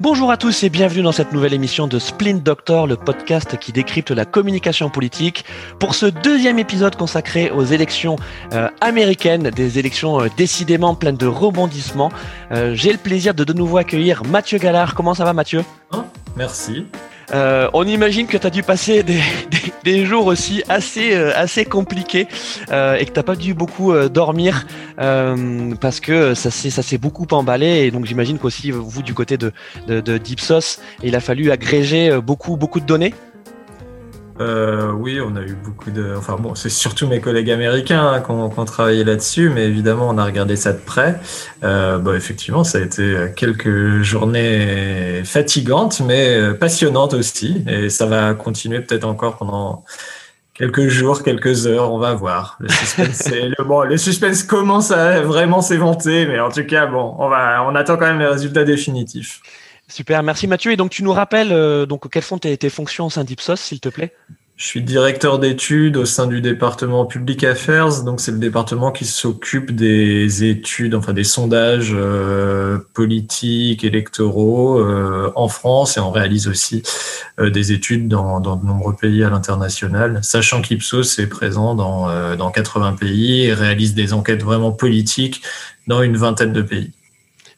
Bonjour à tous et bienvenue dans cette nouvelle émission de Splint Doctor, le podcast qui décrypte la communication politique. Pour ce deuxième épisode consacré aux élections euh, américaines, des élections euh, décidément pleines de rebondissements, euh, j'ai le plaisir de de nouveau accueillir Mathieu Gallard. Comment ça va Mathieu? Merci. Euh, on imagine que tu as dû passer des, jours aussi assez, euh, assez compliqués euh, et que tu pas dû beaucoup dormir parce que ça s'est beaucoup emballé. Et donc j'imagine qu'aussi, vous, du côté de, de, de il a fallu agréger beaucoup, beaucoup de données. Euh, oui, on a eu beaucoup de. Enfin bon, c'est surtout mes collègues américains hein, qui ont travaillé là-dessus, mais évidemment, on a regardé ça de près. Euh, bon, effectivement, ça a été quelques journées fatigantes, mais passionnantes aussi, et ça va continuer peut-être encore pendant quelques jours, quelques heures, on va voir. Le suspense, bon, le suspense commence à vraiment s'éventer, mais en tout cas, bon, on va, on attend quand même les résultats définitifs. Super, merci Mathieu. Et donc tu nous rappelles euh, donc quelles sont tes, fonctions au sein d'Ipsos, s'il te plaît? Je suis directeur d'études au sein du département Public Affairs. Donc c'est le département qui s'occupe des études, enfin des sondages euh, politiques, électoraux euh, en France et on réalise aussi des études dans, de nombreux pays à l'international. Sachant qu'Ipsos est présent dans, dans 80 pays et réalise des enquêtes vraiment politiques dans une vingtaine de pays.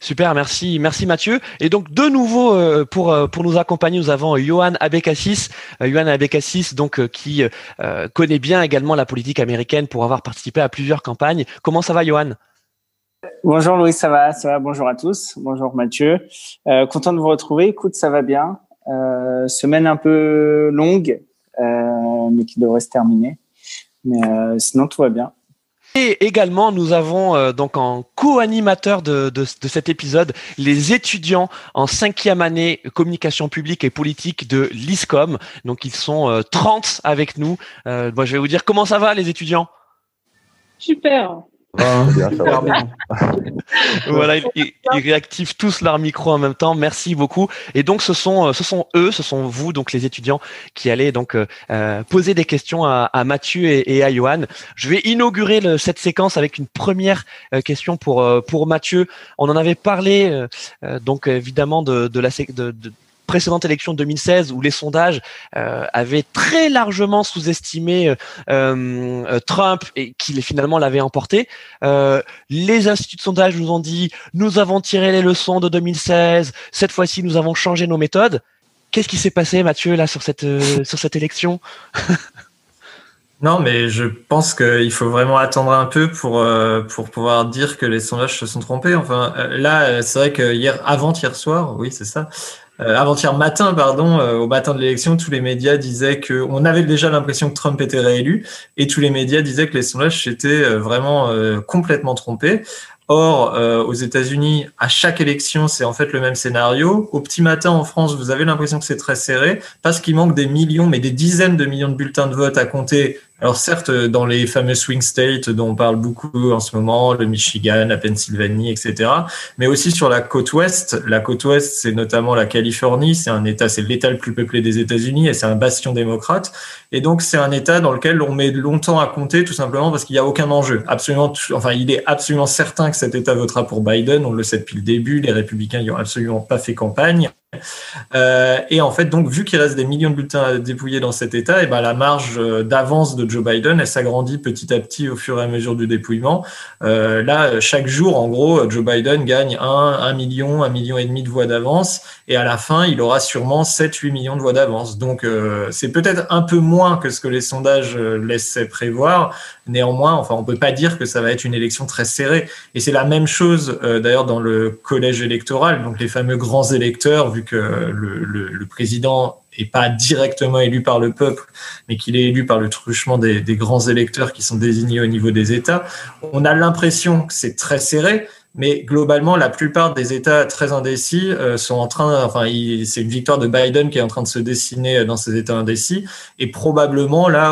Super, merci, merci Mathieu. Et donc de nouveau euh, pour euh, pour nous accompagner, nous avons Johan Abekassis, euh, Johan Abekassis donc qui connaît bien également la politique américaine pour avoir participé à plusieurs campagnes. Comment ça va, Johan? Bonjour Louis, ça va, ça va. Bonjour à tous. Bonjour Mathieu. content de vous retrouver. Écoute, ça va bien. semaine un peu longue, mais qui devrait se terminer. Mais sinon tout va bien. Et également, nous avons euh, donc en co-animateur de, de, cet épisode les étudiants en cinquième année communication publique et politique de l'ISCOM. Donc ils sont euh, 30 avec nous. Euh, moi, je vais vous dire comment ça va les étudiants? Super. Ah, bien, bien. voilà, ils, ils, réactivent tous leur micro en même temps. Merci beaucoup. Et donc, ce sont, ce sont eux, ce sont vous, donc les étudiants, qui allez donc euh, poser des questions à, à Mathieu et, et, à Johan. Je vais inaugurer le, cette séquence avec une première euh, question pour euh, pour Mathieu. On en avait parlé, euh, donc évidemment de, de la de, de précédente élection de 2016 où les sondages euh, avaient très largement sous-estimé euh, euh, Trump et qu'il finalement l'avait emporté. Euh, les instituts de sondage nous ont dit nous avons tiré les leçons de 2016. Cette fois-ci, nous avons changé nos méthodes. Qu'est-ce qui s'est passé, Mathieu, là sur cette sur cette élection? Non, mais je pense qu'il faut vraiment attendre un peu pour euh, pour pouvoir dire que les sondages se sont trompés. Enfin, là, c'est vrai que hier, avant hier soir, oui, c'est ça euh, avant-hier matin, pardon, euh, au matin de l'élection, tous les médias disaient que on avait déjà l'impression que Trump était réélu, et tous les médias disaient que les sondages s'étaient euh, vraiment euh, complètement trompés. Or, euh, aux États-Unis, à chaque élection, c'est en fait le même scénario. Au petit matin en France, vous avez l'impression que c'est très serré parce qu'il manque des millions, mais des dizaines de millions de bulletins de vote à compter. Alors certes, dans les fameux swing states dont on parle beaucoup en ce moment, le Michigan, la Pennsylvanie, etc., mais aussi sur la côte ouest. La côte ouest, c'est notamment la Californie. C'est un État, c'est l'État le plus peuplé des États-Unis et c'est un bastion démocrate. Et donc c'est un État dans lequel on met longtemps à compter, tout simplement parce qu'il n'y a aucun enjeu. Absolument, enfin, il est absolument certain que cet État votera pour Biden. On le sait depuis le début. Les républicains n'y ont absolument pas fait campagne. Euh, et en fait, donc, vu qu'il reste des millions de bulletins à dépouiller dans cet État, et ben, la marge d'avance de Joe Biden, elle s'agrandit petit à petit au fur et à mesure du dépouillement. Euh, là, chaque jour, en gros, Joe Biden gagne 1, 1 million, 1 million et demi de voix d'avance. Et à la fin, il aura sûrement 7, 8 millions de voix d'avance. Donc, euh, c'est peut-être un peu moins que ce que les sondages laissaient prévoir. Néanmoins, enfin, on peut pas dire que ça va être une élection très serrée. Et c'est la même chose, euh, d'ailleurs, dans le collège électoral. Donc, les fameux grands électeurs, vu que le, président est pas directement élu par le peuple, mais qu'il est élu par le truchement des, grands électeurs qui sont désignés au niveau des États, on a l'impression que c'est très serré, mais globalement, la plupart des États très indécis euh, sont en train, enfin, c'est une victoire de Biden qui est en train de se dessiner dans ces États indécis, et probablement là,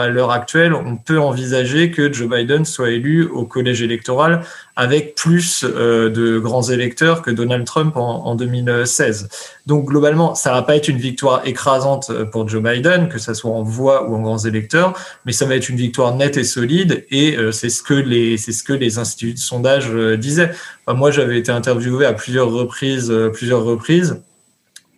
à l'heure actuelle, on peut envisager que Joe Biden soit élu au collège électoral avec plus de grands électeurs que Donald Trump en, en 2016. Donc globalement, ça va pas être une victoire écrasante pour Joe Biden, que ça soit en voix ou en grands électeurs, mais ça va être une victoire nette et solide. Et c'est ce que les c'est ce que les instituts de sondage disaient. moi, j'avais été interviewé à plusieurs reprises, plusieurs reprises.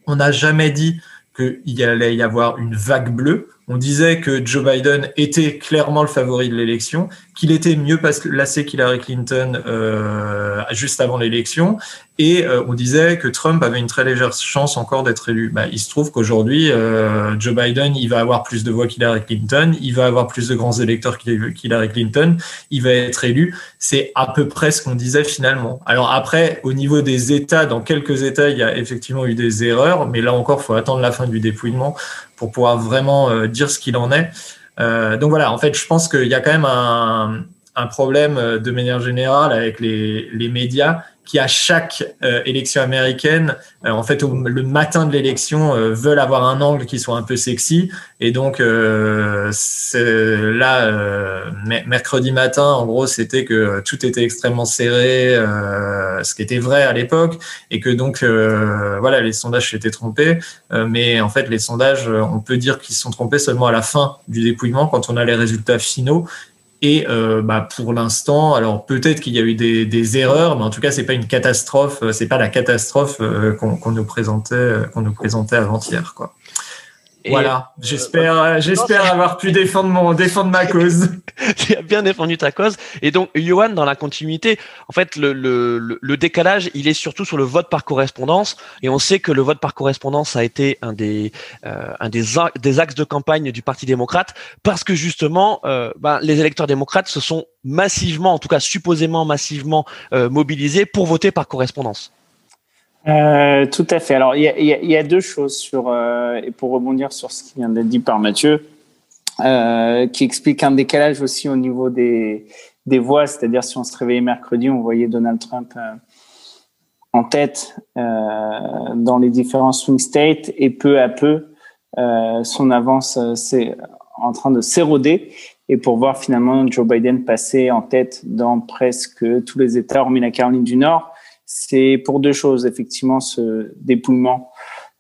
On n'a jamais dit qu'il allait y avoir une vague bleue. On disait que Joe Biden était clairement le favori de l'élection, qu'il était mieux placé qu'Hillary Clinton euh, juste avant l'élection, et euh, on disait que Trump avait une très légère chance encore d'être élu. Bah, il se trouve qu'aujourd'hui, euh, Joe Biden, il va avoir plus de voix qu'Hillary Clinton, il va avoir plus de grands électeurs qu'Hillary Clinton, il va être élu. C'est à peu près ce qu'on disait finalement. Alors après, au niveau des États, dans quelques États, il y a effectivement eu des erreurs, mais là encore, faut attendre la fin du dépouillement pour pouvoir vraiment euh, dire ce qu'il en est. Euh, donc voilà, en fait, je pense qu'il y a quand même un, problème euh, de manière générale avec les médias qui à chaque euh, élection américaine, euh, en fait, le matin de l'élection, euh, veulent avoir un angle qui soit un peu sexy. Et donc là, mercredi matin, en gros, c'était que tout était extrêmement serré, ce qui était vrai à l'époque, et que donc voilà, les sondages s'étaient trompés. mais en fait, les sondages, on peut dire qu'ils se sont trompés seulement à la fin du dépouillement, quand on a les résultats finaux. Et euh, bah, pour l'instant, alors peut-être qu'il y a eu des, des, erreurs, mais en tout cas, c'est pas une catastrophe. C'est pas la catastrophe euh, qu'on nous présentait, qu'on nous présentait avant-hier, quoi voilà, euh, j'espère, j'espère avoir pu défendre mon, défendre ma cause. tu as bien défendu ta cause. Et donc, Johan, dans la continuité, en fait, le, le, le, décalage, il est surtout sur le vote par correspondance. Et on sait que le vote par correspondance a été un des, euh, un des, des axes de campagne du Parti démocrate parce que justement, euh, ben, les électeurs démocrates se sont massivement, en tout cas supposément massivement mobilisés pour voter par correspondance. Euh, tout à fait. Alors, il y a, y, y a, deux choses sur, euh, et pour rebondir sur ce qui vient d'être dit par Mathieu, euh, qui explique un décalage aussi au niveau des, des voix. C'est-à-dire, si on se réveillait mercredi, on voyait Donald Trump euh, en tête euh, dans les différents swing states, et peu à peu, son avance c'est en train de s'éroder. Et pour voir finalement Joe Biden passer en tête dans presque tous les États, hormis la Caroline du Nord c'est pour deux choses, effectivement, ce dépouillement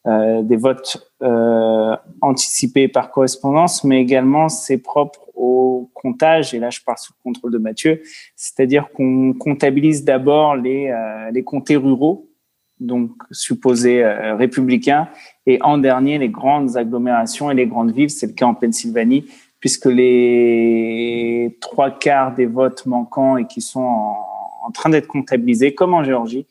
euh, des votes euh, anticipés par correspondance, mais également c'est propre au comptage, et là je parle sous le contrôle de Mathieu, c'est-à-dire qu'on comptabilise d'abord les, euh, les comtés ruraux, donc supposés euh, républicains, et en dernier les grandes agglomérations et les grandes villes, c'est le cas en Pennsylvanie, puisque les trois quarts des votes manquants et qui sont en, en train d'être comptabilisés, comme en Géorgie,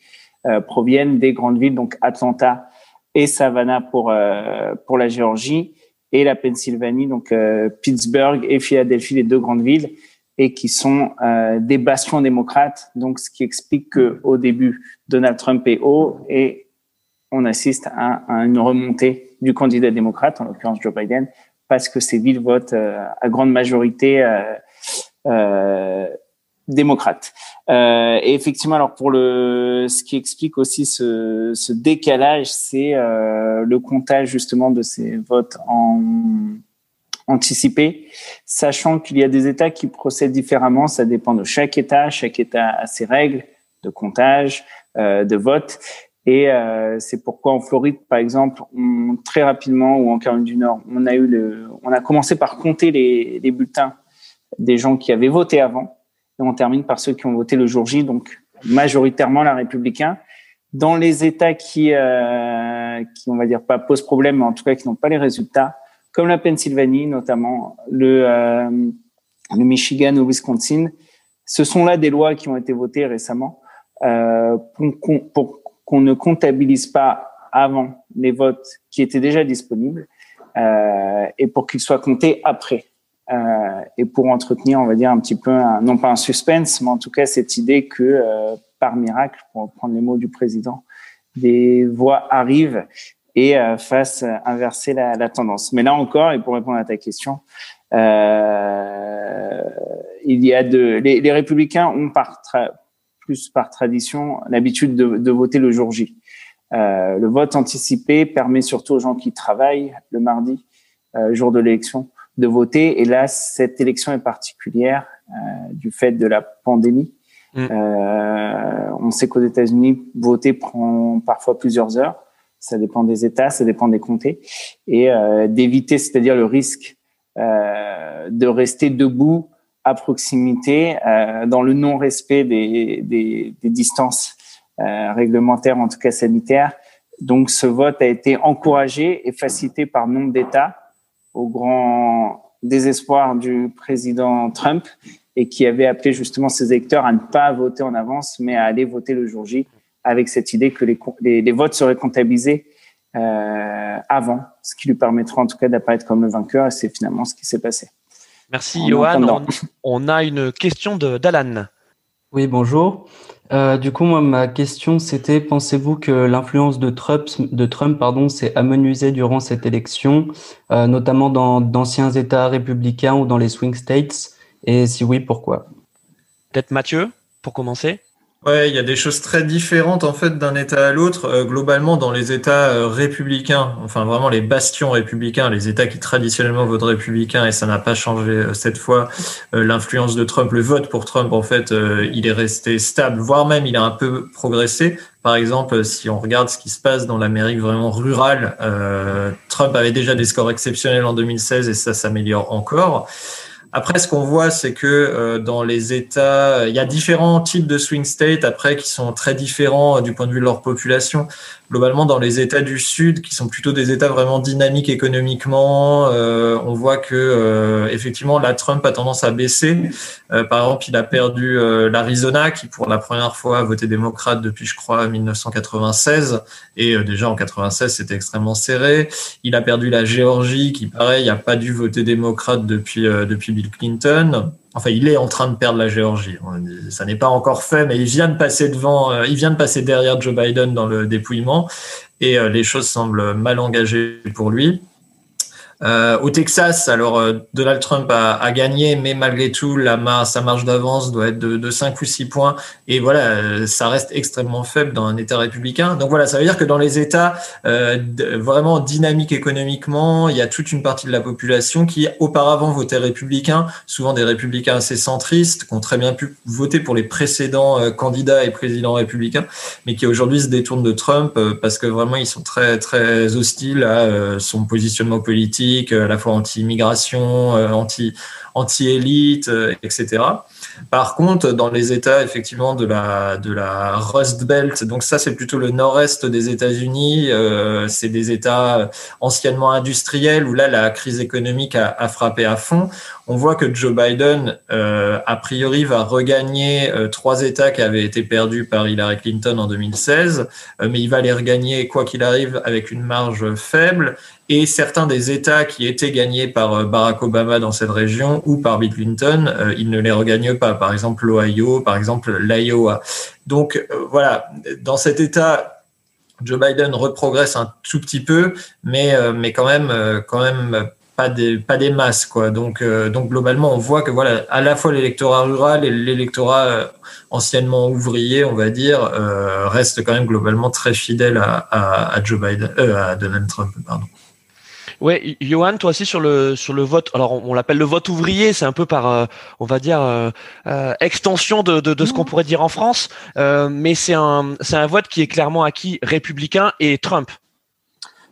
euh, proviennent des grandes villes, donc Atlanta et Savannah pour euh, pour la Géorgie et la Pennsylvanie, donc euh, Pittsburgh et Philadelphie, les deux grandes villes, et qui sont des bastions démocrates. Donc, ce qui explique que au début, Donald Trump est haut et on assiste à, une remontée du candidat démocrate, en l'occurrence Joe Biden, parce que ces villes votent à grande majorité euh, démocrate. Euh, et effectivement, alors pour le, ce qui explique aussi ce, ce décalage, c'est euh, le comptage justement de ces votes en anticipé, sachant qu'il y a des États qui procèdent différemment. Ça dépend de chaque État. Chaque État a ses règles de comptage, euh, de vote. Et euh, c'est pourquoi en Floride, par exemple, on, très rapidement, ou en Caroline du Nord, on a eu le, on a commencé par compter les, les bulletins des gens qui avaient voté avant et on termine par ceux qui ont voté le jour J, donc majoritairement la républicain. Dans les États qui, euh, qui, on va dire, pas posent problème, mais en tout cas qui n'ont pas les résultats, comme la Pennsylvanie, notamment le, euh, le Michigan ou Wisconsin, ce sont là des lois qui ont été votées récemment euh, pour qu'on ne comptabilise pas avant les votes qui étaient déjà disponibles euh, et pour qu'ils soient comptés après. Euh, et pour entretenir, on va dire, un petit peu, non pas un suspense, mais en tout cas cette idée que, euh, par miracle, pour reprendre les mots du président, des voix arrivent et euh, fassent inverser la, tendance. Mais là encore, et pour répondre à ta question, il y a de, les, républicains ont par plus par tradition l'habitude de, voter le jour J. Le vote anticipé permet surtout aux gens qui travaillent le mardi, jour de l'élection, de voter. Et là, cette élection est particulière euh, du fait de la pandémie. Mm. on sait qu'aux États-Unis, voter prend parfois plusieurs heures. Ça dépend des États, ça dépend des comtés, et d'éviter, c'est-à-dire le risque de rester debout à proximité dans le non-respect des, des, des, distances réglementaires, en tout cas sanitaires. Donc, ce vote a été encouragé et facilité par nombre d'États au grand désespoir du président Trump et qui avait appelé justement ses électeurs à ne pas voter en avance, mais à aller voter le jour J avec cette idée que les, les, votes seraient comptabilisés euh, avant, ce qui lui permettra en tout cas d'apparaître comme le vainqueur et c'est finalement ce qui s'est passé. Merci Johan. On, on, a une question d'Alan. Oui, bonjour. Euh, du coup, moi, ma question, c'était pensez-vous que l'influence de Trump, de Trump pardon, s'est amenuisée durant cette élection, euh, notamment dans d'anciens États républicains ou dans les swing states? Et si oui, pourquoi? Peut-être Mathieu, pour commencer Ouais, il y a des choses très différentes en fait d'un État à l'autre. Euh, globalement, dans les États euh, républicains, enfin vraiment les bastions républicains, les États qui traditionnellement votent républicain, et ça n'a pas changé euh, cette fois. L'influence de Trump, le vote pour Trump, en fait, il est resté stable, voire même il a un peu progressé. Par exemple, si on regarde ce qui se passe dans l'Amérique vraiment rurale, Trump avait déjà des scores exceptionnels en 2016 et ça s'améliore encore. Après, ce qu'on voit, c'est que euh, dans les États, il y a différents types de swing states après qui sont très différents euh, du point de vue de leur population globalement dans les États du Sud, qui sont plutôt des États vraiment dynamiques économiquement, euh, on voit que euh, effectivement la Trump a tendance à baisser. Euh, par exemple, il a perdu l'Arizona, qui pour la première fois a voté démocrate depuis, je crois, 1996, et déjà en 96 c'était extrêmement serré. Il a perdu la Géorgie, qui pareil, n'a pas dû voter démocrate depuis depuis Bill Clinton. Enfin, il est en train de perdre la Géorgie. Ça n'est pas encore fait, mais il vient de passer devant, euh, il vient de passer derrière Joe Biden dans le dépouillement, et euh, les choses semblent mal engagées pour lui. Euh, au Texas, alors euh, Donald Trump a, a, gagné, mais malgré tout, la sa marge d'avance doit être de, de, 5 ou 6 points. Et voilà, euh, ça reste extrêmement faible dans un État républicain. Donc voilà, ça veut dire que dans les États euh, vraiment dynamiques économiquement, il y a toute une partie de la population qui auparavant votait républicain, souvent des républicains assez centristes, qui ont très bien pu voter pour les précédents candidats et présidents républicains, mais qui aujourd'hui se détournent de Trump parce que vraiment ils sont très très hostiles à son positionnement politique à la fois anti-immigration, euh, anti, anti-élite, euh, etc. Par contre, dans les États effectivement de la Rust Belt, donc ça c'est plutôt le nord-est des États-Unis, euh, c'est des États anciennement industriels où là la crise économique a, frappé à fond. On voit que Joe Biden euh, a priori va regagner euh, trois États qui avaient été perdus par Hillary Clinton en 2016, euh, mais il va les regagner quoi qu'il arrive avec une marge faible. Et certains des États qui étaient gagnés par Barack Obama dans cette région ou par Bill Clinton, il ne les regagne pas par exemple l'Ohio, par exemple l'Iowa. Donc euh, voilà, dans cet état, Joe Biden reprogresse un tout petit peu, mais euh, mais quand même euh, quand même pas des pas des masses quoi. Donc donc globalement, on voit que voilà, à la fois l'électorat rural et l'électorat anciennement ouvrier, on va dire, reste quand même globalement très fidèle à, à, à Joe Biden, à Donald Trump, pardon. Ouais, Johan, toi aussi sur le sur le vote. Alors on, l'appelle le vote ouvrier, c'est un peu par, euh, on va dire, euh, euh, extension de, de, de ce qu'on pourrait dire en France, mais c'est un c'est un vote qui est clairement acquis républicain et Trump.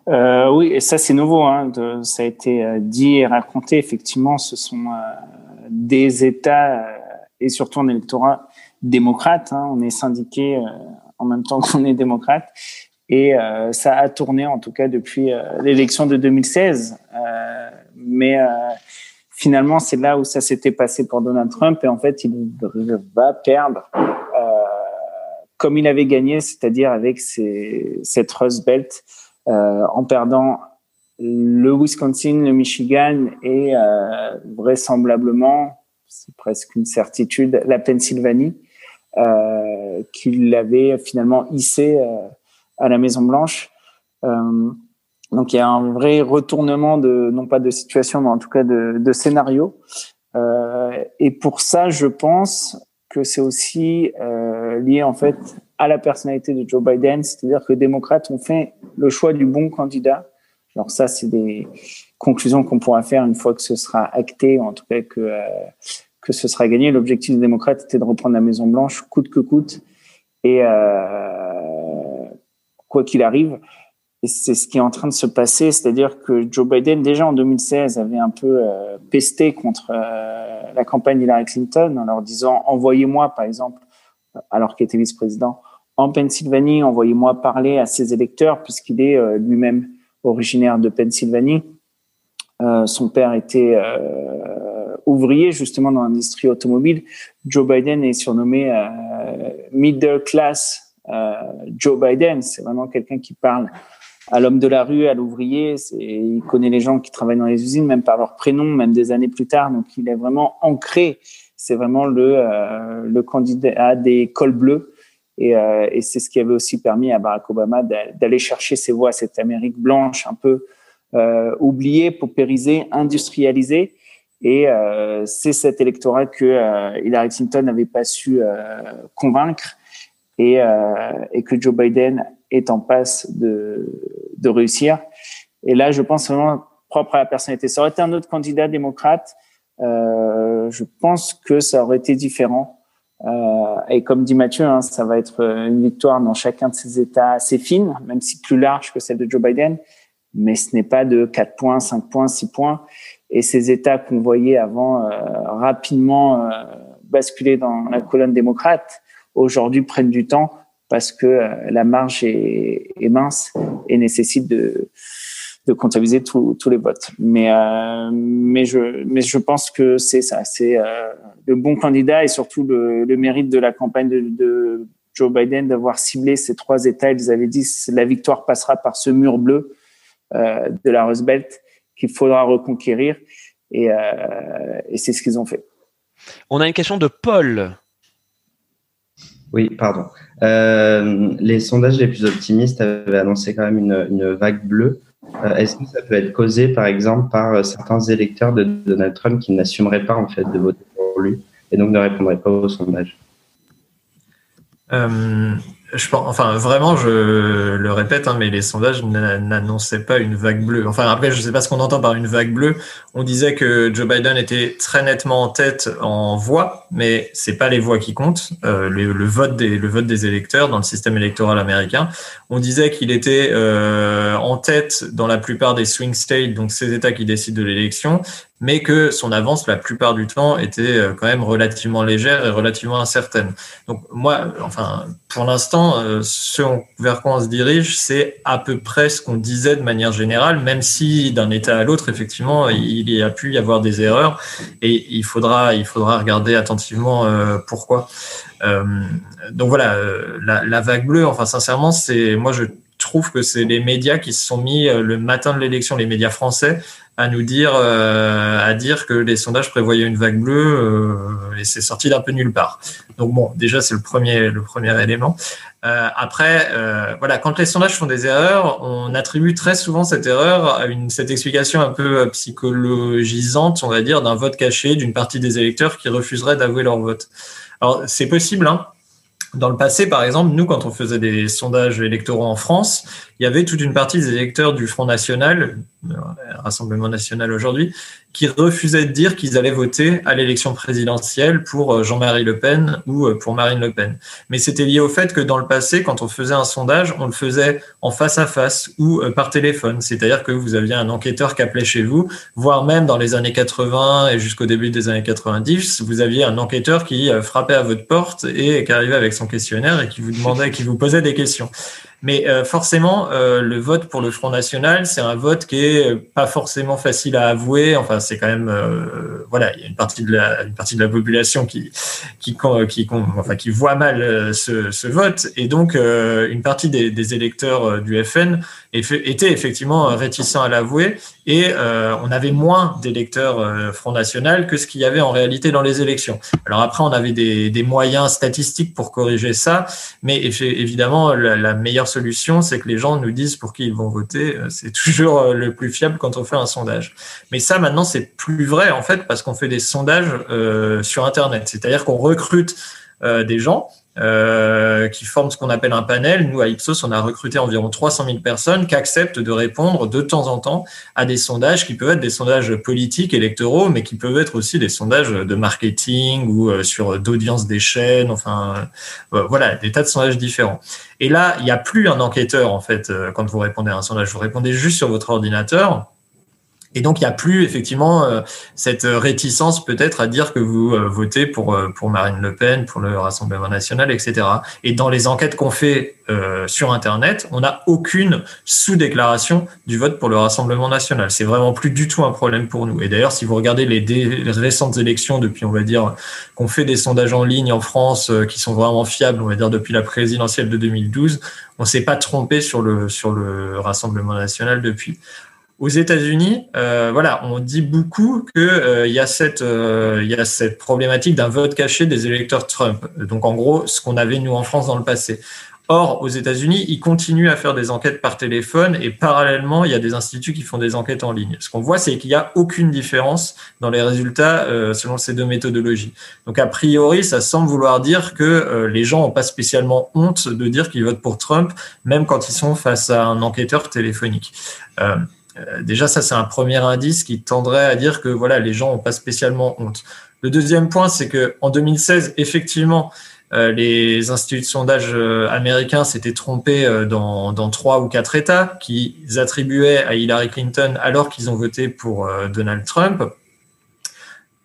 oui, et ça c'est nouveau. Hein, de, ça a été dit et raconté. Effectivement, ce sont des États et surtout un électorat démocrate. Hein, on est syndiqué en même temps qu'on est démocrate. Et euh, ça a tourné en tout cas depuis euh, l'élection de 2016. Euh, mais finalement, c'est là où ça s'était passé pour Donald Trump. Et en fait, il va perdre comme il avait gagné, c'est-à-dire avec ses, cette Rust Belt, en perdant le Wisconsin, le Michigan et vraisemblablement, c'est presque une certitude, la Pennsylvanie, qu'il avait finalement hissé à la Maison Blanche. Euh, donc il y a un vrai retournement de non pas de situation, mais en tout cas de, scénario. Euh, et pour ça, je pense que c'est aussi euh, lié en fait à la personnalité de Joe Biden, c'est-à-dire que les démocrates ont fait le choix du bon candidat. Alors ça, c'est des conclusions qu'on pourra faire une fois que ce sera acté, en tout cas que que ce sera gagné. L'objectif des démocrates était de reprendre la Maison Blanche coûte que coûte et quoi qu'il arrive. Et c'est ce qui est en train de se passer, c'est-à-dire que Joe Biden, déjà en 2016, avait un peu euh, pesté contre euh, la campagne Hillary Clinton en leur disant envoyez-moi, par exemple, alors qu'il était vice-président, en Pennsylvanie, envoyez-moi parler à ses électeurs, puisqu'il est euh, lui-même originaire de Pennsylvanie. son père était ouvrier justement dans l'industrie automobile. Joe Biden est surnommé middle class Joe Biden. C'est vraiment quelqu'un qui parle à l'homme de la rue, à l'ouvrier. Il connaît les gens qui travaillent dans les usines, même par leur prénom, même des années plus tard. Donc, il est vraiment ancré. C'est vraiment le, euh, le candidat des cols bleus. Et, euh, c'est ce qui avait aussi permis à Barack Obama d'aller chercher ses voix, cette Amérique blanche un peu euh, oubliée, paupérisée, industrialisée. Et euh, c'est cet électorat que euh, Hillary Clinton n'avait pas su euh, convaincre et, et que Joe Biden est en passe de, de réussir. Et là, je pense vraiment propre à la personnalité. Ça aurait été un autre candidat démocrate, euh, je pense que ça aurait été différent. Euh, et comme dit Mathieu, hein, ça va être une victoire dans chacun de ces États assez fines, même si plus large que celle de Joe Biden. Mais ce n'est pas de 4 points, 5 points, 6 points. Et ces États qu'on voyait avant euh, rapidement euh, basculer dans la colonne démocrate, aujourd'hui prennent du temps parce que euh, la marge est, mince et nécessite de, de comptabiliser tous les votes. Mais, euh, mais, je, pense que c'est ça, c'est euh, le bon candidat et surtout le, mérite de la campagne de, Joe Biden d'avoir ciblé ces trois États. Ils avaient dit la victoire passera par ce mur bleu de la Rose Belt qu'il faudra reconquérir et c'est ce qu'ils ont fait. On a une question de Paul oui, pardon. Euh, les sondages les plus optimistes avaient annoncé quand même une, vague bleue. Euh, Est-ce que ça peut être causé, par exemple, par euh, certains électeurs de Donald Trump qui n'assumeraient pas en fait de voter pour lui et donc ne répondraient pas au sondage? Je pense, enfin, vraiment, je le répète, hein, mais les sondages n'annonçaient pas une vague bleue. Enfin, après, je sais pas ce qu'on entend par une vague bleue. On disait que Joe Biden était très nettement en tête en voix, mais c'est pas les voix qui comptent. Euh, le, le, vote des, le vote des électeurs dans le système électoral américain. On disait qu'il était euh, en tête dans la plupart des swing states, donc ces États qui décident de l'élection, mais que son avance, la plupart du temps, était euh, quand même relativement légère et relativement incertaine. Donc moi, enfin, pour l'instant, euh, ce vers quoi on se dirige, c'est à peu près ce qu'on disait de manière générale, même si d'un État à l'autre, effectivement, il y a pu y avoir des erreurs, et il faudra, il faudra regarder attentivement euh, pourquoi. donc voilà, la, la vague bleue, enfin sincèrement, c'est moi je trouve que c'est les médias qui se sont mis le matin de l'élection, les médias français, à nous dire, euh, à dire que les sondages prévoyaient une vague bleue euh, et c'est sorti d'un peu nulle part. Donc bon, déjà c'est le premier, le premier élément. Euh, après, voilà, quand les sondages font des erreurs, on attribue très souvent cette erreur à une cette explication un peu psychologisante, on va dire, d'un vote caché d'une partie des électeurs qui refuseraient d'avouer leur vote. Alors c'est possible, hein. Dans le passé, par exemple, nous, quand on faisait des sondages électoraux en France, il y avait toute une partie des électeurs du Front National, euh, Rassemblement National aujourd'hui, qui refusaient de dire qu'ils allaient voter à l'élection présidentielle pour euh, Jean-Marie Le Pen ou euh, pour Marine Le Pen. Mais c'était lié au fait que dans le passé, quand on faisait un sondage, on le faisait en face à face ou par téléphone. C'est-à-dire que vous aviez un enquêteur qui appelait chez vous, voire même dans les années 80 et jusqu'au début des années 90, vous aviez un enquêteur qui frappait à votre porte et qui arrivait avec son questionnaire et qui vous demandait, qui vous posait des questions. Mais euh, forcément, euh, le vote pour le Front National, c'est un vote qui est pas forcément facile à avouer. Enfin, c'est quand même, euh, voilà, il y a une partie de la, population qui, qui, voit mal ce, ce vote, et donc une partie des, des électeurs du FN était effectivement réticents à l'avouer, et on avait moins d'électeurs Front National que ce qu'il y avait en réalité dans les élections. Alors après, on avait des, des moyens statistiques pour corriger ça, mais évidemment, la, la meilleure solution, c'est que les gens nous disent pour qui ils vont voter. Euh, c'est toujours euh, le plus fiable quand on fait un sondage. Mais ça, maintenant, c'est plus vrai, en fait, parce qu'on fait des sondages euh, sur Internet. C'est-à-dire qu'on recrute des gens euh, qui forment ce qu'on appelle un panel. Nous, à Ipsos, on a recruté environ 300 000 personnes qui acceptent de répondre de temps en temps à des sondages qui peuvent être des sondages politiques, électoraux, mais qui peuvent être aussi des sondages de marketing ou euh, sur d'audience des chaînes, enfin, euh, voilà, des tas de sondages différents. Et là, il n'y a plus un enquêteur, en fait, quand vous répondez à un sondage. Vous répondez juste sur votre ordinateur et donc, il n'y a plus effectivement euh, cette réticence peut-être à dire que vous euh, votez pour, euh, pour Marine Le Pen, pour le Rassemblement national, etc. Et dans les enquêtes qu'on fait sur Internet, on n'a aucune sous-déclaration du vote pour le Rassemblement national. C'est vraiment plus du tout un problème pour nous. Et d'ailleurs, si vous regardez les, récentes élections depuis, on va dire, qu'on fait des sondages en ligne en France qui sont vraiment fiables, on va dire depuis la présidentielle de 2012, on s'est pas trompé sur le, sur le Rassemblement national depuis aux États-Unis, euh, voilà, on dit beaucoup que euh, y a cette euh, y a cette problématique d'un vote caché des électeurs Trump. Donc en gros, ce qu'on avait nous en France dans le passé. Or, aux États-Unis, ils continuent à faire des enquêtes par téléphone et parallèlement, il y a des instituts qui font des enquêtes en ligne. Ce qu'on voit, c'est qu'il n'y a aucune différence dans les résultats euh, selon ces deux méthodologies. Donc, a priori, ça semble vouloir dire que euh, les gens n'ont pas spécialement honte de dire qu'ils votent pour Trump, même quand ils sont face à un enquêteur téléphonique. Euh, déjà, ça, c'est un premier indice qui tendrait à dire que voilà, les gens n'ont pas spécialement honte. Le deuxième point, c'est que en 2016, effectivement, euh, les instituts de sondage euh, américains s'étaient trompés dans, trois ou quatre États qui attribuaient à Hillary Clinton alors qu'ils ont voté pour Donald Trump.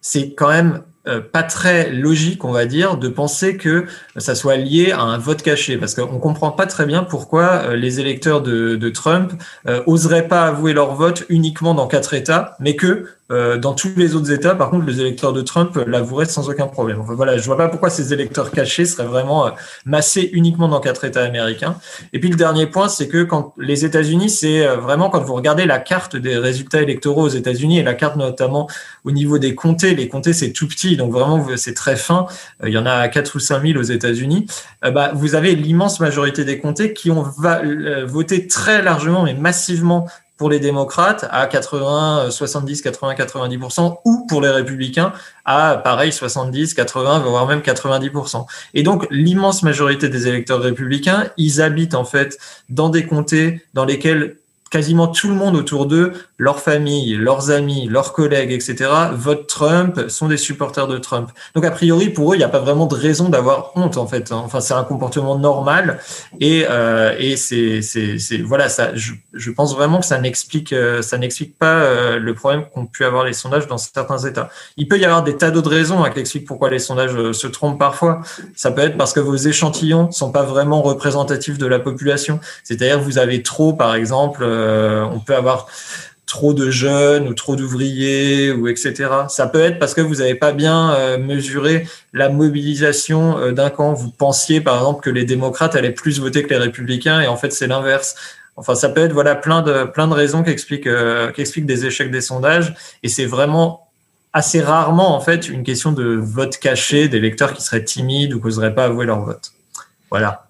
C'est quand même pas très logique, on va dire, de penser que ça soit lié à un vote caché, parce qu'on comprend pas très bien pourquoi euh, les électeurs de, de Trump euh, oseraient pas avouer leur vote uniquement dans quatre États, mais que euh, dans tous les autres États, par contre, les électeurs de Trump l'avoueraient sans aucun problème. Enfin, voilà, je vois pas pourquoi ces électeurs cachés seraient vraiment euh, massés uniquement dans quatre États américains. Et puis le dernier point, c'est que quand les États-Unis, c'est euh, vraiment quand vous regardez la carte des résultats électoraux aux États-Unis et la carte notamment au niveau des comtés, les comtés c'est tout petit, donc vraiment c'est très fin. Il y en a 4 ou 5 000 aux États-Unis. bah, vous avez l'immense majorité des comtés qui ont voté très largement mais massivement pour les démocrates à 80, 70, 80, 90%, ou pour les républicains à pareil 70, 80, voire même 90%. Et donc l'immense majorité des électeurs républicains, ils habitent en fait dans des comtés dans lesquels quasiment tout le monde autour d'eux, leur famille, leurs amis, leurs collègues, etc., votent Trump, sont des supporters de Trump. Donc a priori, pour eux, il n'y a pas vraiment de raison d'avoir honte en fait. Enfin, c'est un comportement normal et euh, et c'est voilà ça. Je, je, pense vraiment que ça n'explique euh, ça n'explique pas euh, le problème qu'ont pu avoir les sondages dans certains États. Il peut y avoir des tas d'autres raisons hein, qui expliquent pourquoi les sondages se trompent parfois. Ça peut être parce que vos échantillons sont pas vraiment représentatifs de la population. C'est-à-dire vous avez trop, par exemple on peut avoir trop de jeunes ou trop d'ouvriers ou etc. Ça peut être parce que vous n'avez pas bien euh, mesuré la mobilisation euh, d'un camp. Vous pensiez par exemple que les démocrates allaient plus voter que les républicains et en fait c'est l'inverse. Enfin, ça peut être voilà plein de plein de raisons qui expliquent qui expliquent des échecs des sondages et c'est vraiment assez rarement en fait une question de vote caché d'électeurs qui seraient timides ou qui n'oseraient pas avouer leur vote. Voilà.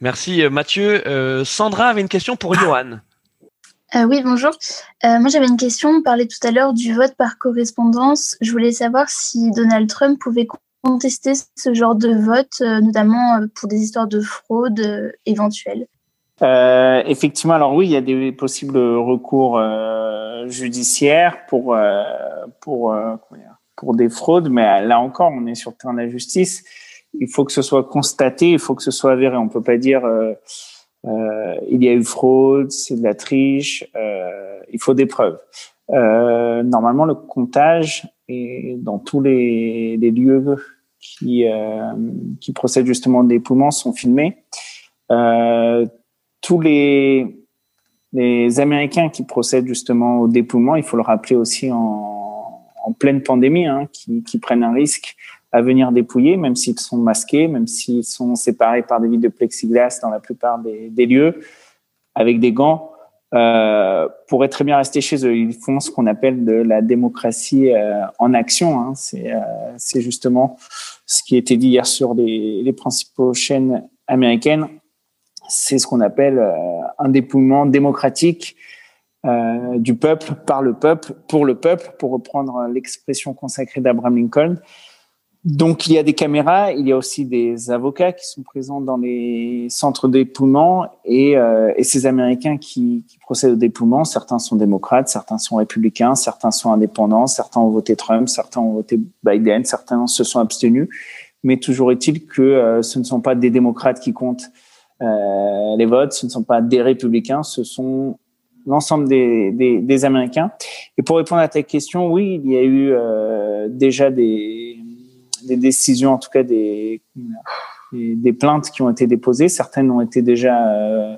Merci Mathieu. Sandra avait une question pour Johan. Euh, oui, bonjour. Euh, moi, j'avais une question. On parlait tout à l'heure du vote par correspondance. Je voulais savoir si Donald Trump pouvait contester ce genre de vote, euh, notamment pour des histoires de fraude éventuelles. effectivement, alors oui, il y a des possibles recours judiciaires pour pour pour des fraudes, mais là encore, on est sur le terrain de la justice. Il faut que ce soit constaté, il faut que ce soit avéré. On peut pas dire euh, il y a eu fraude, c'est de la triche, euh, il faut des preuves. Euh, normalement, le comptage est dans tous les, les lieux qui, euh, qui procèdent justement au dépouillement sont filmés. Euh, tous les, les Américains qui procèdent justement au dépouillement, il faut le rappeler aussi en, en pleine pandémie, hein, qui, qui prennent un risque à venir dépouiller, même s'ils sont masqués, même s'ils sont séparés par des vides de plexiglas dans la plupart des, lieux, avec des gants, euh, pourraient très bien rester chez eux. Ils font ce qu'on appelle de la démocratie euh, en action. Hein. C'est euh, justement ce qui a été dit hier sur les, les principaux chaînes américaines. C'est ce qu'on appelle euh, un dépouillement démocratique du peuple, par le peuple, pour le peuple, pour reprendre l'expression consacrée d'Abraham Lincoln. Donc, il y a des caméras, il y a aussi des avocats qui sont présents dans les centres dépouillement et, euh, et ces Américains qui, qui, procèdent au dépouillement, certains sont démocrates, certains sont républicains, certains sont indépendants, certains ont voté Trump, certains ont voté Biden, certains se sont abstenus. Mais toujours est-il que euh, ce ne sont pas des démocrates qui comptent euh, les votes, ce ne sont pas des républicains, ce sont l'ensemble des, des, des, Américains. Et pour répondre à ta question, oui, il y a eu euh, déjà des des décisions, en tout cas des, des, plaintes qui ont été déposées. Certaines ont été déjà euh,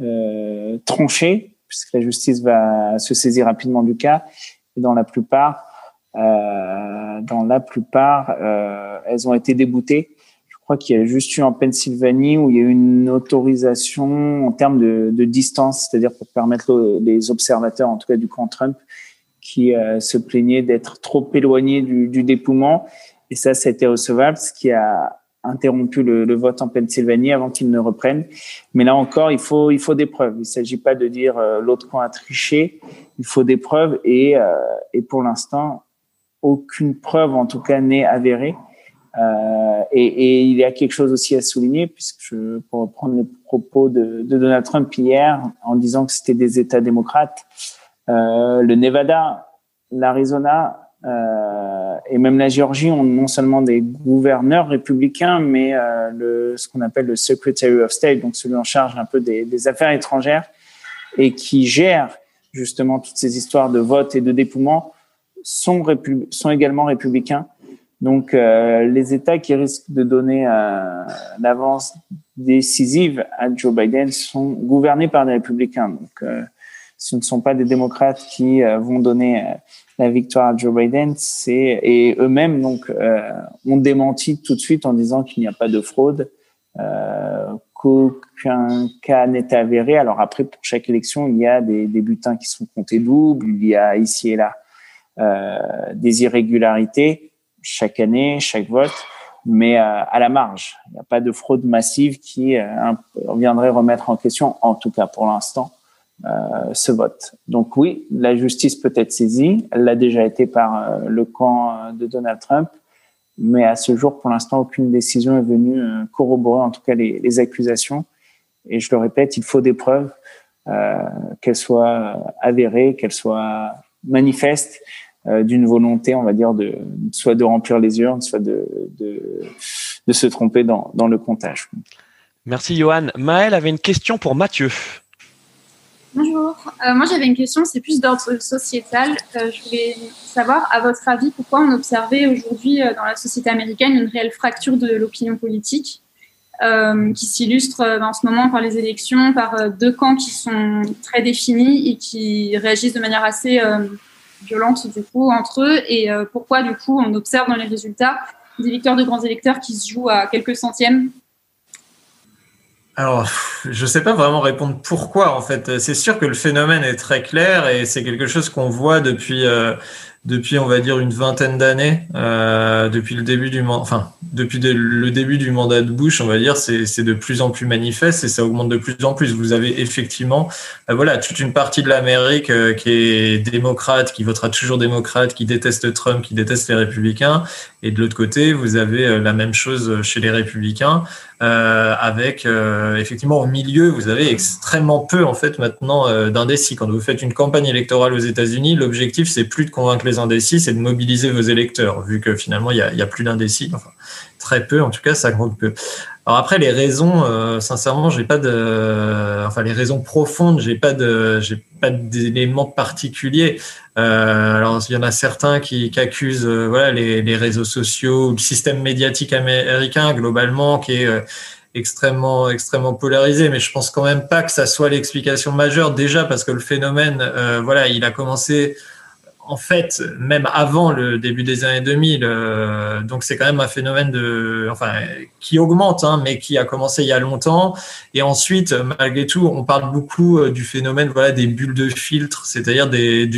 euh, tranchées, puisque la justice va se saisir rapidement du cas. Et dans la plupart, euh, dans la plupart, elles ont été déboutées. Je crois qu'il y a juste eu en Pennsylvanie où il y a eu une autorisation en termes de, distance, c'est-à-dire pour permettre les observateurs, en tout cas du camp Trump, qui se plaignaient d'être trop éloignés du, du dépouillement et ça, c'était recevable, ce qui a interrompu le, le vote en Pennsylvanie avant qu'il ne reprenne. Mais là encore, il faut, il faut des preuves. Il ne s'agit pas de dire euh, l'autre camp a triché. Il faut des preuves et, euh, et pour l'instant, aucune preuve, en tout cas, n'est avérée. Euh, et, et, il y a quelque chose aussi à souligner, puisque je, pour reprendre les propos de, de Donald Trump hier, en disant que c'était des États démocrates, euh, le Nevada, l'Arizona, euh, et même la Géorgie ont non seulement des gouverneurs républicains, mais euh, le, ce qu'on appelle le Secretary of State, donc celui en charge un peu des, des affaires étrangères, et qui gère justement toutes ces histoires de vote et de dépouillement, sont, sont également républicains. Donc euh, les États qui risquent de donner euh, l'avance décisive à Joe Biden sont gouvernés par des républicains. Donc euh, ce ne sont pas des démocrates qui euh, vont donner la victoire à Joe Biden, c'est et eux-mêmes donc euh, ont démenti tout de suite en disant qu'il n'y a pas de fraude, euh, qu'aucun cas n'est avéré. Alors après, pour chaque élection, il y a des, bulletins qui sont comptés doubles, il y a ici et là euh, des irrégularités chaque année, chaque vote, mais euh, à la marge. Il n'y a pas de fraude massive qui euh, viendrait remettre en question, en tout cas pour l'instant, euh, ce vote. Donc oui, la justice peut être saisie. Elle l'a déjà été par euh, le camp euh, de Donald Trump, mais à ce jour, pour l'instant, aucune décision est venue corroborer, en tout cas, les, accusations. Et je le répète, il faut des preuves, qu'elles soient avérées, qu'elles soient manifestes, d'une volonté, on va dire, soit de remplir les urnes, soit de se tromper dans, dans le comptage. Merci Johan. Maël avait une question pour Mathieu. Bonjour. Euh, moi, j'avais une question, c'est plus d'ordre sociétal. Euh, je voulais savoir, à votre avis, pourquoi on observait aujourd'hui euh, dans la société américaine une réelle fracture de l'opinion politique qui s'illustre en ce moment par les élections, par deux camps qui sont très définis et qui réagissent de manière assez violente, du coup, entre eux. Et pourquoi, du coup, on observe dans les résultats des victoires de grands électeurs qui se jouent à quelques centièmes alors, je ne sais pas vraiment répondre pourquoi en fait. C'est sûr que le phénomène est très clair et c'est quelque chose qu'on voit depuis euh, depuis on va dire une vingtaine d'années, euh, depuis le début du mandat de Bush, on va dire, c'est de plus en plus manifeste et ça augmente de plus en plus. Vous avez effectivement, euh, voilà, toute une partie de l'Amérique euh, qui est démocrate, qui votera toujours démocrate, qui déteste Trump, qui déteste les républicains, et de l'autre côté, vous avez euh, la même chose chez les républicains, avec effectivement au milieu, vous avez extrêmement peu en fait maintenant d'indécis. Quand vous faites une campagne électorale aux États-Unis, l'objectif c'est plus de convaincre les indécis, c'est de mobiliser vos électeurs, vu que finalement il y a, a plus d'indécis. Enfin, très peu, en tout cas, ça compte peu. Alors après, les raisons, euh, sincèrement, j'ai pas de, enfin les raisons profondes, j'ai pas de, j'ai pas d'éléments particuliers. Euh, alors il y en a certains qui, accusent, euh, voilà, les, réseaux sociaux, le système médiatique américain globalement, qui est euh, extrêmement extrêmement polarisé mais je pense quand même pas que ça soit l'explication majeure déjà parce que le phénomène voilà il a commencé en fait, même avant le début des années 2000, euh, donc c'est quand même un phénomène qui augmente, hein, mais qui a commencé il y a longtemps. Et ensuite, malgré tout, on parle beaucoup euh, du phénomène, des bulles de filtre, c'est-à-dire des,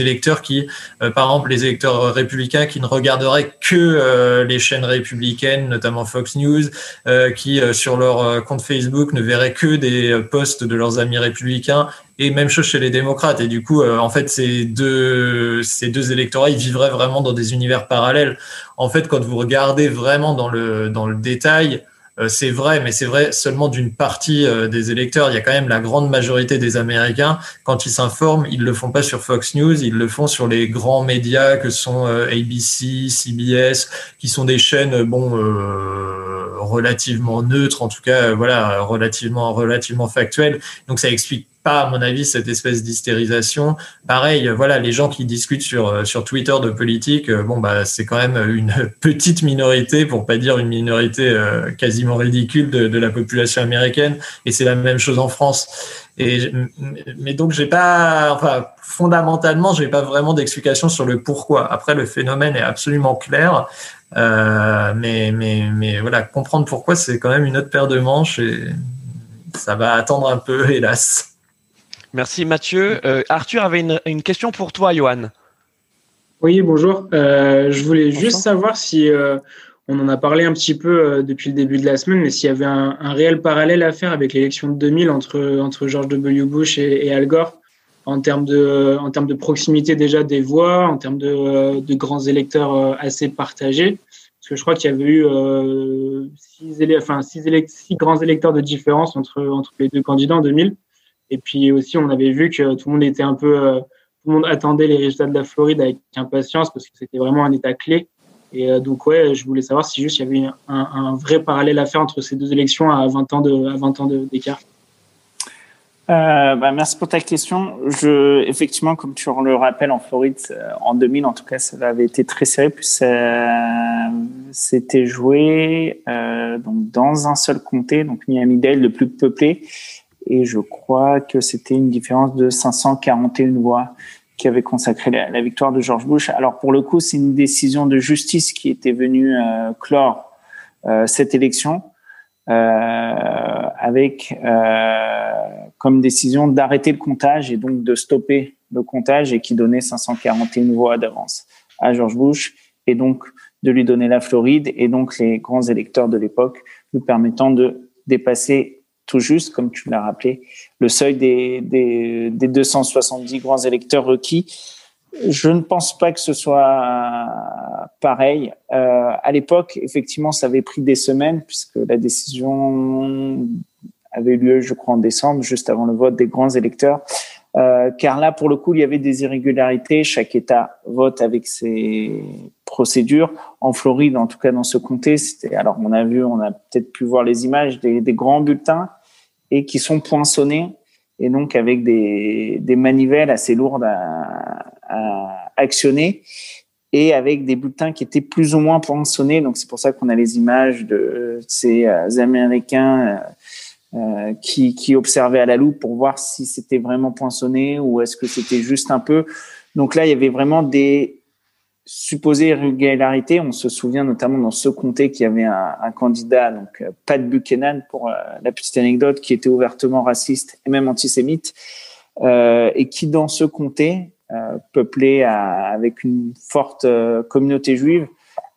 électeurs qui, euh, par exemple, les électeurs républicains qui ne regarderaient que les chaînes républicaines, notamment Fox News, qui sur leur compte Facebook ne verraient que des posts de leurs amis républicains Et même chose chez les démocrates. Et du coup, euh, en fait, ces deux, ces deux électorats, ils vivraient vraiment dans des univers parallèles. En fait, quand vous regardez vraiment dans le, dans le détail, euh, c'est vrai, mais c'est vrai seulement d'une partie euh, des électeurs. Il y a quand même la grande majorité des Américains, quand ils s'informent, ils le font pas sur Fox News, ils le font sur les grands médias que sont ABC, CBS, qui sont des chaînes, bon, relativement neutres, en tout cas, voilà, relativement, relativement factuelles. Donc ça explique pas, à mon avis, cette espèce d'hystérisation. Pareil, voilà, les gens qui discutent sur, euh, sur Twitter de politique, euh, bon, bah, c'est quand même une petite minorité, pour pas dire une minorité euh, quasiment ridicule de, de la population américaine. Et c'est la même chose en France. Et, mais donc, j'ai pas, enfin, fondamentalement, j'ai pas vraiment d'explication sur le pourquoi. Après, le phénomène est absolument clair. Euh, mais, mais, mais voilà, comprendre pourquoi, c'est quand même une autre paire de manches et ça va attendre un peu, hélas. Merci Mathieu. Euh, Arthur avait une, question pour toi, Johan. Oui, bonjour. Euh, je voulais juste savoir si euh, on en a parlé un petit peu depuis le début de la semaine, mais s'il y avait un, réel parallèle à faire avec l'élection de 2000 entre, entre George W. Bush et, Al Gore en termes, de, en termes de proximité déjà des voix, en termes de, de grands électeurs assez partagés. Parce que je crois qu'il y avait eu six, enfin, six, six, grands électeurs de différence entre, entre les deux candidats en 2000. Et puis aussi, on avait vu que tout le monde était un peu, euh, tout le monde attendait les résultats de la Floride avec impatience parce que c'était vraiment un état clé. Et euh, donc, ouais, je voulais savoir si juste il y avait un, vrai parallèle à faire entre ces deux élections à 20 ans de, à 20 ans d'écart. Euh, bah, merci pour ta question. Je, effectivement, comme tu le rappelles, en Floride, en 2000, en tout cas, ça avait été très serré, puis c'était joué donc dans un seul comté, donc Miami-Dade, le plus peuplé, et je crois que c'était une différence de 541 voix qui avait consacré la, victoire de George Bush. Alors pour le coup, c'est une décision de justice qui était venue euh, clore euh, cette élection euh, avec euh, comme décision d'arrêter le comptage et donc de stopper le comptage et qui donnait 541 voix d'avance à George Bush et donc de lui donner la Floride et donc les grands électeurs de l'époque lui permettant de dépasser tout juste, comme tu l'as rappelé, le seuil des, des, des, 270 grands électeurs requis. Je ne pense pas que ce soit pareil. Euh, à l'époque, effectivement, ça avait pris des semaines puisque la décision avait lieu, je crois, en décembre, juste avant le vote des grands électeurs. Euh, car là, pour le coup, il y avait des irrégularités. Chaque État vote avec ses procédures. En Floride, en tout cas dans ce comté, c'était alors on a vu, on a peut-être pu voir les images des, des, grands bulletins et qui sont poinçonnés et donc avec des, des manivelles assez lourdes à, à, actionner et avec des bulletins qui étaient plus ou moins poinçonnés. Donc c'est pour ça qu'on a les images de ces euh, Américains euh, euh, qui, qui observaient à la loupe pour voir si c'était vraiment poinçonné ou est-ce que c'était juste un peu. Donc là, il y avait vraiment des supposée irrégularité. On se souvient notamment dans ce comté qu'il y avait un, candidat, donc euh, Pat Buchanan, pour euh, la petite anecdote, qui était ouvertement raciste et même antisémite, euh, et qui dans ce comté, euh, peuplé à, avec une forte communauté juive,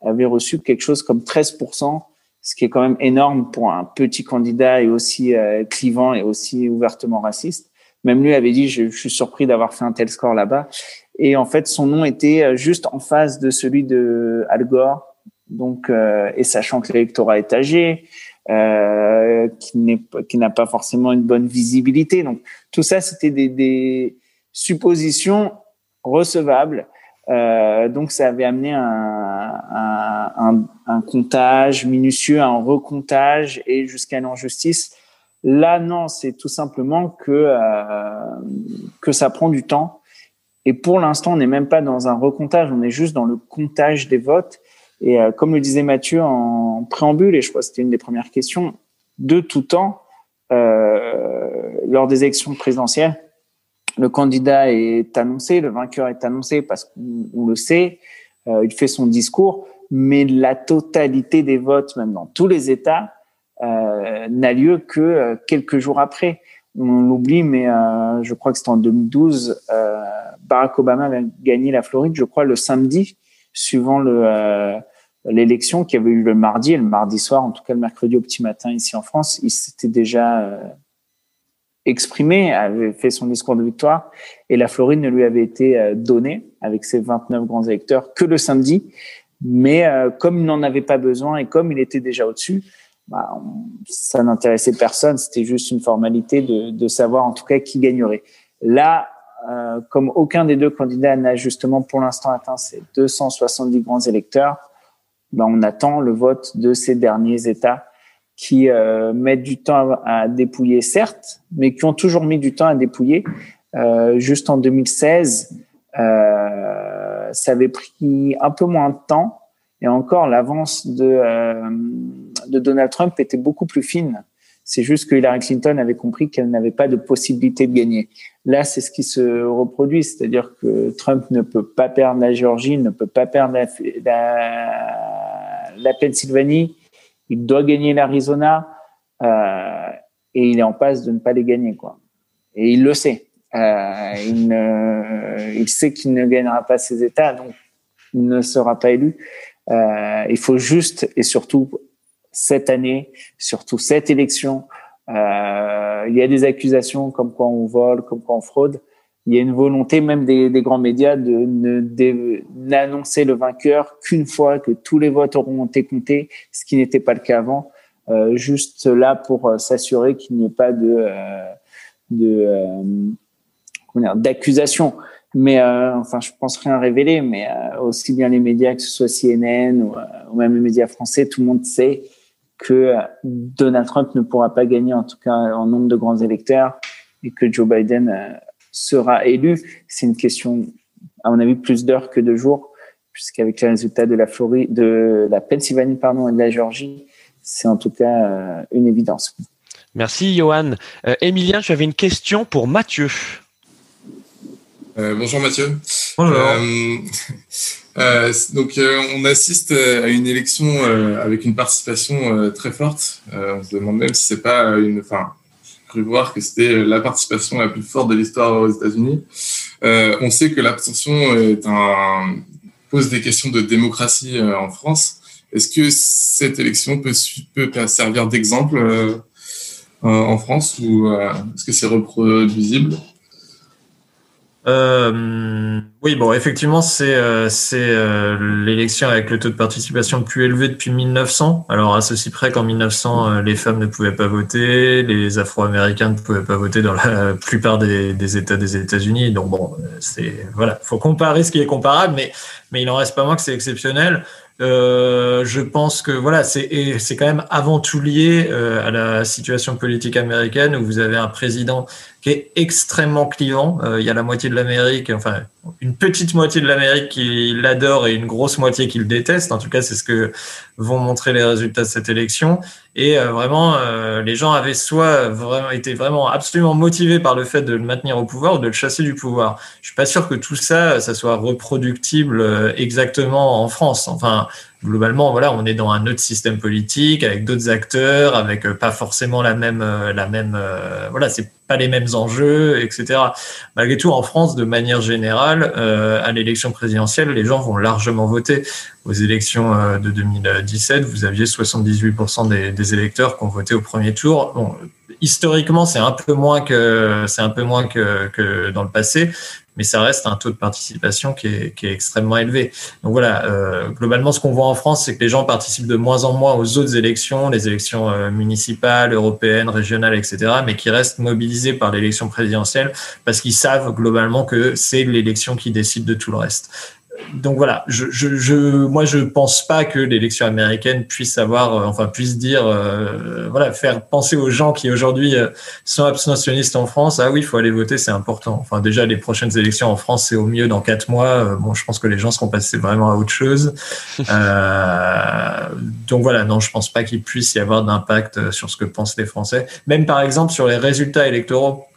avait reçu quelque chose comme 13%, ce qui est quand même énorme pour un petit candidat et aussi clivant et aussi ouvertement raciste. Même lui avait dit, je suis surpris d'avoir fait un tel score là-bas. Et en fait, son nom était euh, juste en face de celui de Al Gore. Donc, euh, et sachant que l'électorat est âgé, euh, qui n'a pas forcément une bonne visibilité. Donc, tout ça, c'était des, des suppositions recevables. Euh, donc, ça avait amené un, un, un, un, comptage minutieux, un recomptage et jusqu'à l'injustice. Là, non, c'est tout simplement que euh, que ça prend du temps et pour l'instant, on n'est même pas dans un recomptage, on est juste dans le comptage des votes. Et euh, comme le disait Mathieu en préambule, et je crois que c'était une des premières questions, de tout temps, euh, lors des élections présidentielles, le candidat est annoncé, le vainqueur est annoncé parce qu'on le sait, euh, il fait son discours, mais la totalité des votes, même dans tous les États, n'a lieu que quelques jours après on l'oublie, mais je crois que c'était en 2012, euh, Barack Obama avait gagné la Floride, je crois, le samedi, suivant euh, l'élection qui avait eu le mardi et le mardi soir, en tout cas le mercredi au petit matin ici en France, il s'était déjà exprimé, avait fait son discours de victoire, et la Floride ne lui avait été donnée avec ses 29 grands électeurs que le samedi. Mais comme il n'en avait pas besoin et comme il était déjà au-dessus, bah, ça n'intéressait personne. C'était juste une formalité de, de, savoir en tout cas qui gagnerait. Là, euh, comme aucun des deux candidats n'a justement pour l'instant atteint ces 270 grands électeurs, ben on attend le vote de ces derniers États qui euh, mettent du temps à, dépouiller, certes, mais qui ont toujours mis du temps à dépouiller. Euh, juste en 2016, euh, ça avait pris un peu moins de temps et encore, l'avance de Donald Trump était beaucoup plus fine. C'est juste que Hillary Clinton avait compris qu'elle n'avait pas de possibilité de gagner. Là, c'est ce qui se reproduit, c'est-à-dire que Trump ne peut pas perdre la Géorgie, ne peut pas perdre la, Pennsylvanie, il doit gagner l'Arizona euh, et il est en passe de ne pas les gagner, quoi. Et il le sait. Euh, il sait qu'il ne gagnera pas ces États, donc il ne sera pas élu. Euh, il faut juste et surtout cette année, surtout cette élection, euh, il y a des accusations comme quoi on vole, comme quoi on fraude. Il y a une volonté même des, grands médias de n'annoncer le vainqueur qu'une fois que tous les votes auront été comptés, ce qui n'était pas le cas avant. Euh, juste là pour euh, s'assurer qu'il n'y ait pas de, euh, d'accusation mais enfin je pense rien révéler mais aussi bien les médias que ce soit CNN ou, même les médias français tout le monde sait que Donald Trump ne pourra pas gagner en tout cas en nombre de grands électeurs et que Joe Biden sera élu c'est une question à mon avis plus d'heures que de jours puisqu'avec les résultats de la Floride de la Pennsylvanie pardon et de la Géorgie c'est en tout cas une évidence Merci Johan. Euh, Emilien, tu avais une question pour Mathieu. Euh, bonjour Mathieu. Euh, euh, donc on assiste à une élection avec une participation très forte. on se demande même si c'est pas une. Enfin, cru voir que c'était la participation la plus forte de l'histoire aux États-Unis. on sait que l'abstention pose des questions de démocratie en France. Est-ce que cette élection peut, peut servir d'exemple en France ou est-ce que c'est reproduisible? Euh, oui, bon, effectivement, c'est euh, euh, l'élection avec le taux de participation le plus élevé depuis 1900. Alors à ceci près qu'en 1900, euh, les femmes ne pouvaient pas voter, les Afro-Américains ne pouvaient pas voter dans la plupart des, États des États-Unis. Donc bon, c'est voilà, faut comparer ce qui est comparable, mais mais il en reste pas moins que c'est exceptionnel. Euh, je pense que voilà, c'est c'est quand même avant tout lié euh, à la situation politique américaine où vous avez un président qui est extrêmement clivant. Euh, il y a la moitié de l'Amérique, enfin une petite moitié de l'Amérique qui l'adore et une grosse moitié qui le déteste. En tout cas, c'est ce que vont montrer les résultats de cette élection. Et euh, vraiment, euh, les gens avaient soit vraiment été vraiment absolument motivés par le fait de le maintenir au pouvoir ou de le chasser du pouvoir. Je suis pas sûr que tout ça, ça soit reproductible exactement en France. Enfin, globalement, voilà, on est dans un autre système politique avec d'autres acteurs, avec euh, pas forcément la même, euh, la même, euh, voilà, c'est pas les mêmes enjeux, etc. Malgré tout, en France, de manière générale, à l'élection présidentielle, les gens vont largement voter. Aux élections de 2017, vous aviez 78% des, des, électeurs qui ont voté au premier tour. Bon, historiquement, c'est un peu moins que c'est un peu moins que, que dans le passé, mais ça reste un taux de participation qui est, qui est extrêmement élevé. Donc voilà, euh, globalement, ce qu'on voit en France, c'est que les gens participent de moins en moins aux autres élections, les élections euh, municipales, européennes, régionales, etc., mais qui restent mobilisés par l'élection présidentielle parce qu'ils savent globalement que c'est l'élection qui décide de tout le reste donc voilà, je, je, je, moi je pense pas que l'élection américaine puisse avoir, euh, enfin puisse dire, euh, voilà, faire penser aux gens qui aujourd'hui euh, sont abstentionnistes en France, ah oui, il faut aller voter, c'est important. Enfin déjà les prochaines élections en France, c'est au mieux dans quatre mois. bon, je pense que les gens seront passés vraiment à autre chose. donc voilà, non, je pense pas qu'il puisse y avoir d'impact sur ce que pensent les Français. Même par exemple sur les résultats électoraux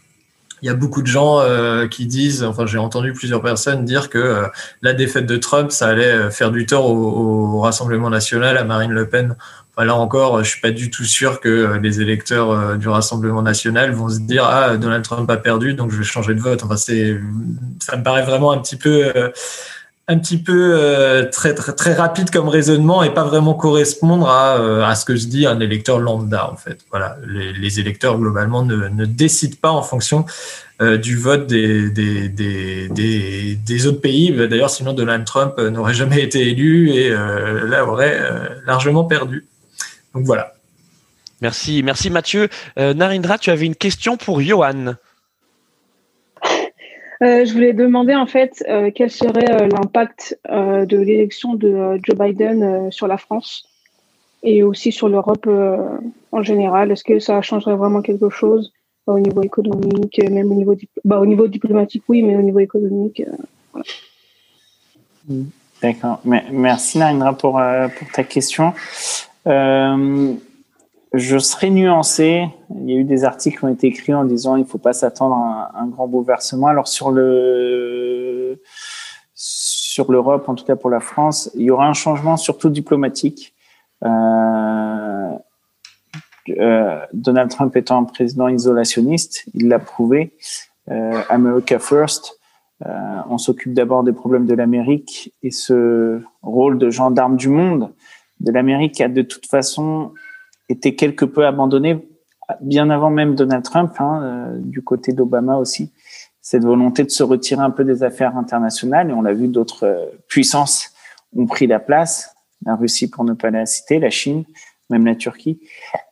il y a beaucoup de gens euh, qui disent, enfin j'ai entendu plusieurs personnes dire que euh, la défaite de Trump, ça allait euh, faire du tort au, au Rassemblement national, à Marine Le Pen. Là encore, je suis pas du tout sûr que les électeurs du Rassemblement national vont se dire ah Donald Trump a perdu, donc je vais changer de vote. Enfin c'est, ça me paraît vraiment un petit peu un petit peu euh, très, très, très rapide comme raisonnement et pas vraiment correspondre à, euh, à ce que se dit un électeur lambda en fait. Voilà, les, électeurs globalement ne, ne, décident pas en fonction euh, du vote des, des, des, des, des autres pays. D'ailleurs, sinon Donald Trump n'aurait jamais été élu et là aurait largement perdu. Donc voilà. Merci, merci Mathieu. Narindra, tu avais une question pour Johan. Euh, je voulais demander en fait euh, quel serait euh, l'impact de l'élection de Joe Biden sur la France et aussi sur l'Europe en général. Est-ce que ça changerait vraiment quelque chose au niveau économique, même au niveau, bah, au niveau diplomatique, oui, mais au niveau économique. D'accord. Merci Narendra pour, ta question. Je serais nuancé. Il y a eu des articles qui ont été écrits en disant il ne faut pas s'attendre à un, grand bouleversement. Alors sur le sur l'Europe, en tout cas pour la France, il y aura un changement surtout diplomatique. Euh, euh, Donald Trump étant un président isolationniste, il l'a prouvé. Euh, America First. Euh, on s'occupe d'abord des problèmes de l'Amérique et ce rôle de gendarme du monde de l'Amérique a de toute façon était quelque peu abandonné bien avant même Donald Trump, hein, euh, du côté d'Obama aussi, cette volonté de se retirer un peu des affaires internationales. Et on l'a vu, d'autres euh, puissances ont pris la place, la Russie pour ne pas la citer, la Chine, même la Turquie,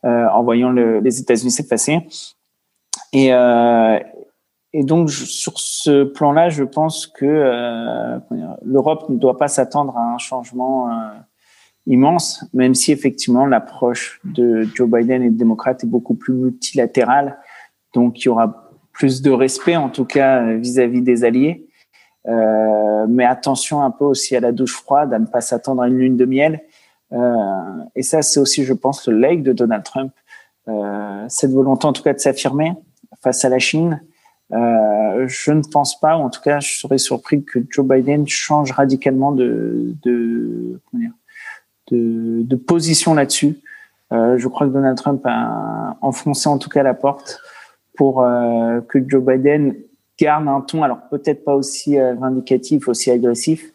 euh, en voyant le, les États-Unis s'effacer. Et, euh, et donc sur ce plan-là, je pense que l'Europe ne doit pas s'attendre à un changement immense, même si effectivement l'approche de Joe Biden et des démocrates est beaucoup plus multilatérale. Donc il y aura plus de respect, en tout cas vis-à-vis des alliés. Euh, mais attention un peu aussi à la douche froide, à ne pas s'attendre à une lune de miel. Euh, et ça, c'est aussi, je pense, le leg de Donald Trump. Euh, cette volonté, en tout cas, de s'affirmer face à la Chine. Je ne pense pas, ou en tout cas, je serais surpris que Joe Biden change radicalement de, de comment dire, de, position là-dessus. Euh, je crois que Donald Trump a enfoncé en tout cas la porte pour euh, que Joe Biden garde un ton, alors peut-être pas aussi euh, vindicatif, aussi agressif,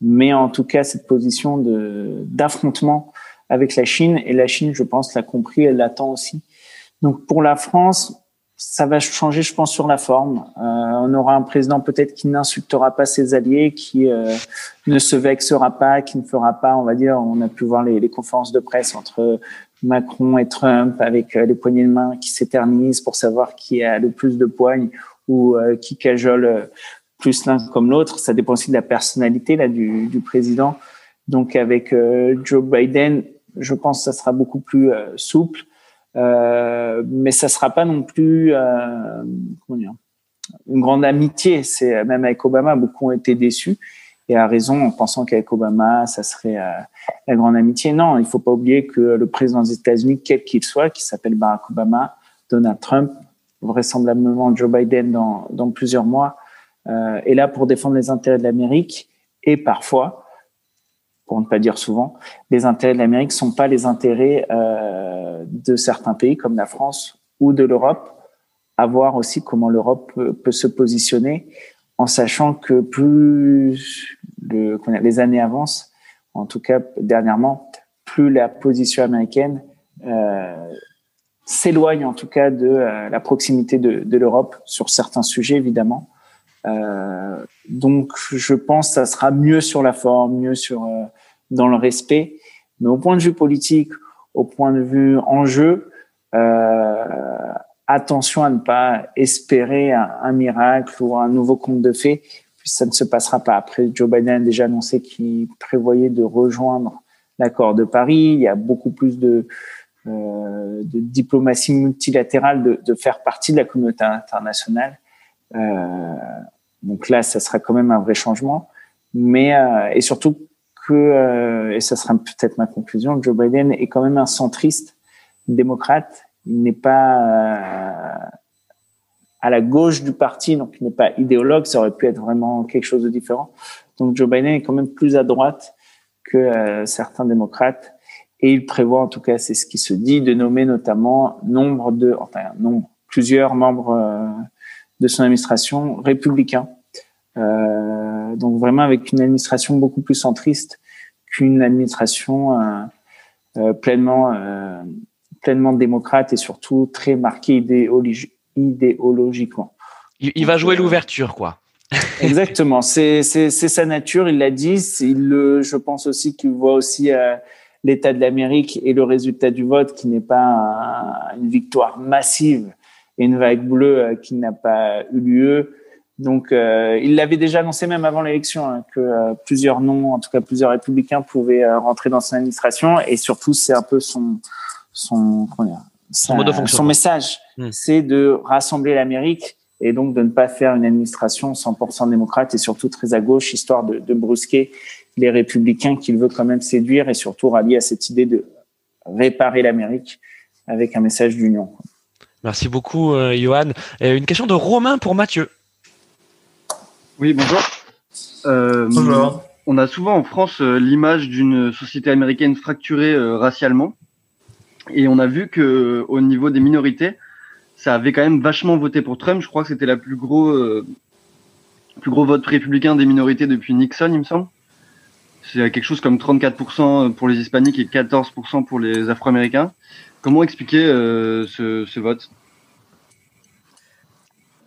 mais en tout cas cette position de d'affrontement avec la Chine. Et la Chine, je pense, l'a compris, elle l'attend aussi. Donc pour la France, ça va changer, je pense, sur la forme. Euh, on aura un président peut-être qui n'insultera pas ses alliés, qui euh, ne se vexera pas, qui ne fera pas, on va dire, on a pu voir les, les conférences de presse entre Macron et Trump avec euh, les poignées de main qui s'éternisent pour savoir qui a le plus de poignes ou euh, qui cajole plus l'un comme l'autre. Ça dépend aussi de la personnalité là du, du président. Donc avec Joe Biden, je pense que ça sera beaucoup plus souple. Euh, mais ça sera pas non plus euh, comment dire, une grande amitié. C'est même avec Obama, beaucoup ont été déçus et à raison en pensant qu'avec Obama, ça serait euh, la grande amitié. Non, il faut pas oublier que le président des États-Unis, quel qu'il soit, qui s'appelle Barack Obama, Donald Trump, vraisemblablement Joe Biden dans, plusieurs mois, euh, est là pour défendre les intérêts de l'Amérique et parfois pour ne pas dire souvent, les intérêts de l'Amérique ne sont pas les intérêts euh, de certains pays comme la France ou de l'Europe. À voir aussi comment l'Europe peut, se positionner en sachant que plus le, les années avancent, en tout cas dernièrement, plus la position américaine euh, s'éloigne en tout cas de euh, la proximité de, de l'Europe sur certains sujets évidemment. Euh, donc, je pense que ça sera mieux sur la forme, mieux sur euh, dans le respect, mais au point de vue politique, au point de vue enjeu, euh, attention à ne pas espérer un, miracle ou un nouveau conte de fées, puis ça ne se passera pas. Après, Joe Biden a déjà annoncé qu'il prévoyait de rejoindre l'accord de Paris. Il y a beaucoup plus de, euh, de diplomatie multilatérale, de, de, faire partie de la communauté internationale. Euh, donc là, ça sera quand même un vrai changement. Mais euh, et surtout que, euh, et ça sera peut-être ma conclusion, Joe Biden est quand même un centriste démocrate. Il n'est pas euh, à la gauche du parti, donc il n'est pas idéologue. Ça aurait pu être vraiment quelque chose de différent. Donc Joe Biden est quand même plus à droite que certains démocrates. Et il prévoit, en tout cas, c'est ce qui se dit, de nommer notamment nombre de, enfin, nombre, plusieurs membres de son administration républicain. Euh, donc vraiment avec une administration beaucoup plus centriste qu'une administration pleinement pleinement démocrate et surtout très marquée idéologiquement. Il, va jouer l'ouverture, quoi. Exactement, c'est sa nature, il l'a dit. Il le, je pense aussi qu'il voit aussi l'état de l'Amérique et le résultat du vote qui n'est pas une victoire massive et une vague bleue qui n'a pas eu lieu donc, euh, il l'avait déjà annoncé même avant l'élection hein, que euh, plusieurs noms, en tout cas plusieurs républicains, pouvaient euh, rentrer dans son administration. Et surtout, c'est un peu son son son, message, hmm. c'est de rassembler l'Amérique et donc de ne pas faire une administration 100% démocrate et surtout très à gauche, histoire de, de brusquer les républicains qu'il veut quand même séduire et surtout rallier à cette idée de réparer l'Amérique avec un message d'union. Merci beaucoup, Johan. une question de Romain pour Mathieu. Oui, bonjour. Euh, bonjour. On a souvent en France euh, l'image d'une société américaine fracturée euh, racialement. Et on a vu que au niveau des minorités, ça avait quand même vachement voté pour Trump. Je crois que c'était la plus gros, plus gros vote républicain des minorités depuis Nixon, il me semble. C'est quelque chose comme 34% pour les hispaniques et 14% pour les afro-américains. Comment expliquer ce, ce vote?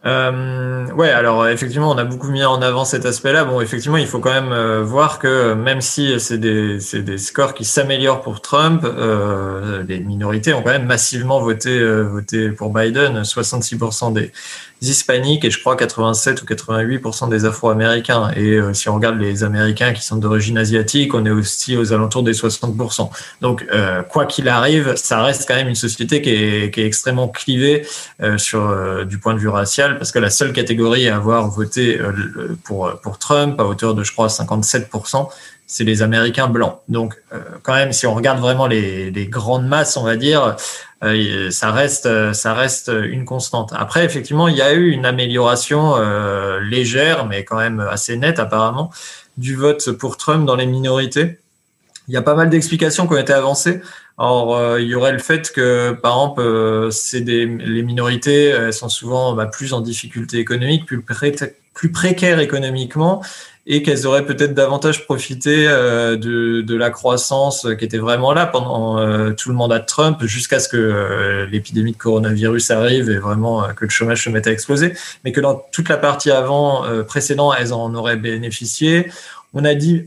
Euh, ouais, alors effectivement, on a beaucoup mis en avant cet aspect-là. Bon, effectivement, il faut quand même euh, voir que même si c'est des, scores qui s'améliorent pour Trump, euh, les minorités ont quand même massivement euh, voté pour Biden. 66% des, hispaniques et je crois 87 ou 88% des Afro-Américains. Et euh, si on regarde les Américains qui sont d'origine asiatique, on est aussi aux alentours des 60%. Donc, euh, quoi qu'il arrive, ça reste quand même une société qui est, qui extrêmement clivée euh, du point de vue racial, parce que la seule catégorie à avoir voté pour pour Trump à hauteur de je crois 57%, c'est les Américains blancs. Donc, quand même, si on regarde vraiment les, grandes masses, on va dire, euh, ça reste, ça reste une constante. Après, effectivement, il y a eu une amélioration euh, légère, mais quand même assez nette apparemment, du vote pour Trump dans les minorités. Il y a pas mal d'explications qui ont été avancées. Or, euh, il y aurait le fait que, par exemple, c'est des, les minorités elles sont souvent bah, plus en difficulté économique, plus, plus précaires économiquement, et qu'elles auraient peut-être davantage profité euh, de, de, la croissance qui était vraiment là pendant euh, tout le mandat de Trump jusqu'à ce que euh, l'épidémie de coronavirus arrive et vraiment que le chômage se mette à exploser, mais que dans toute la partie avant précédente, elles en auraient bénéficié. On a dit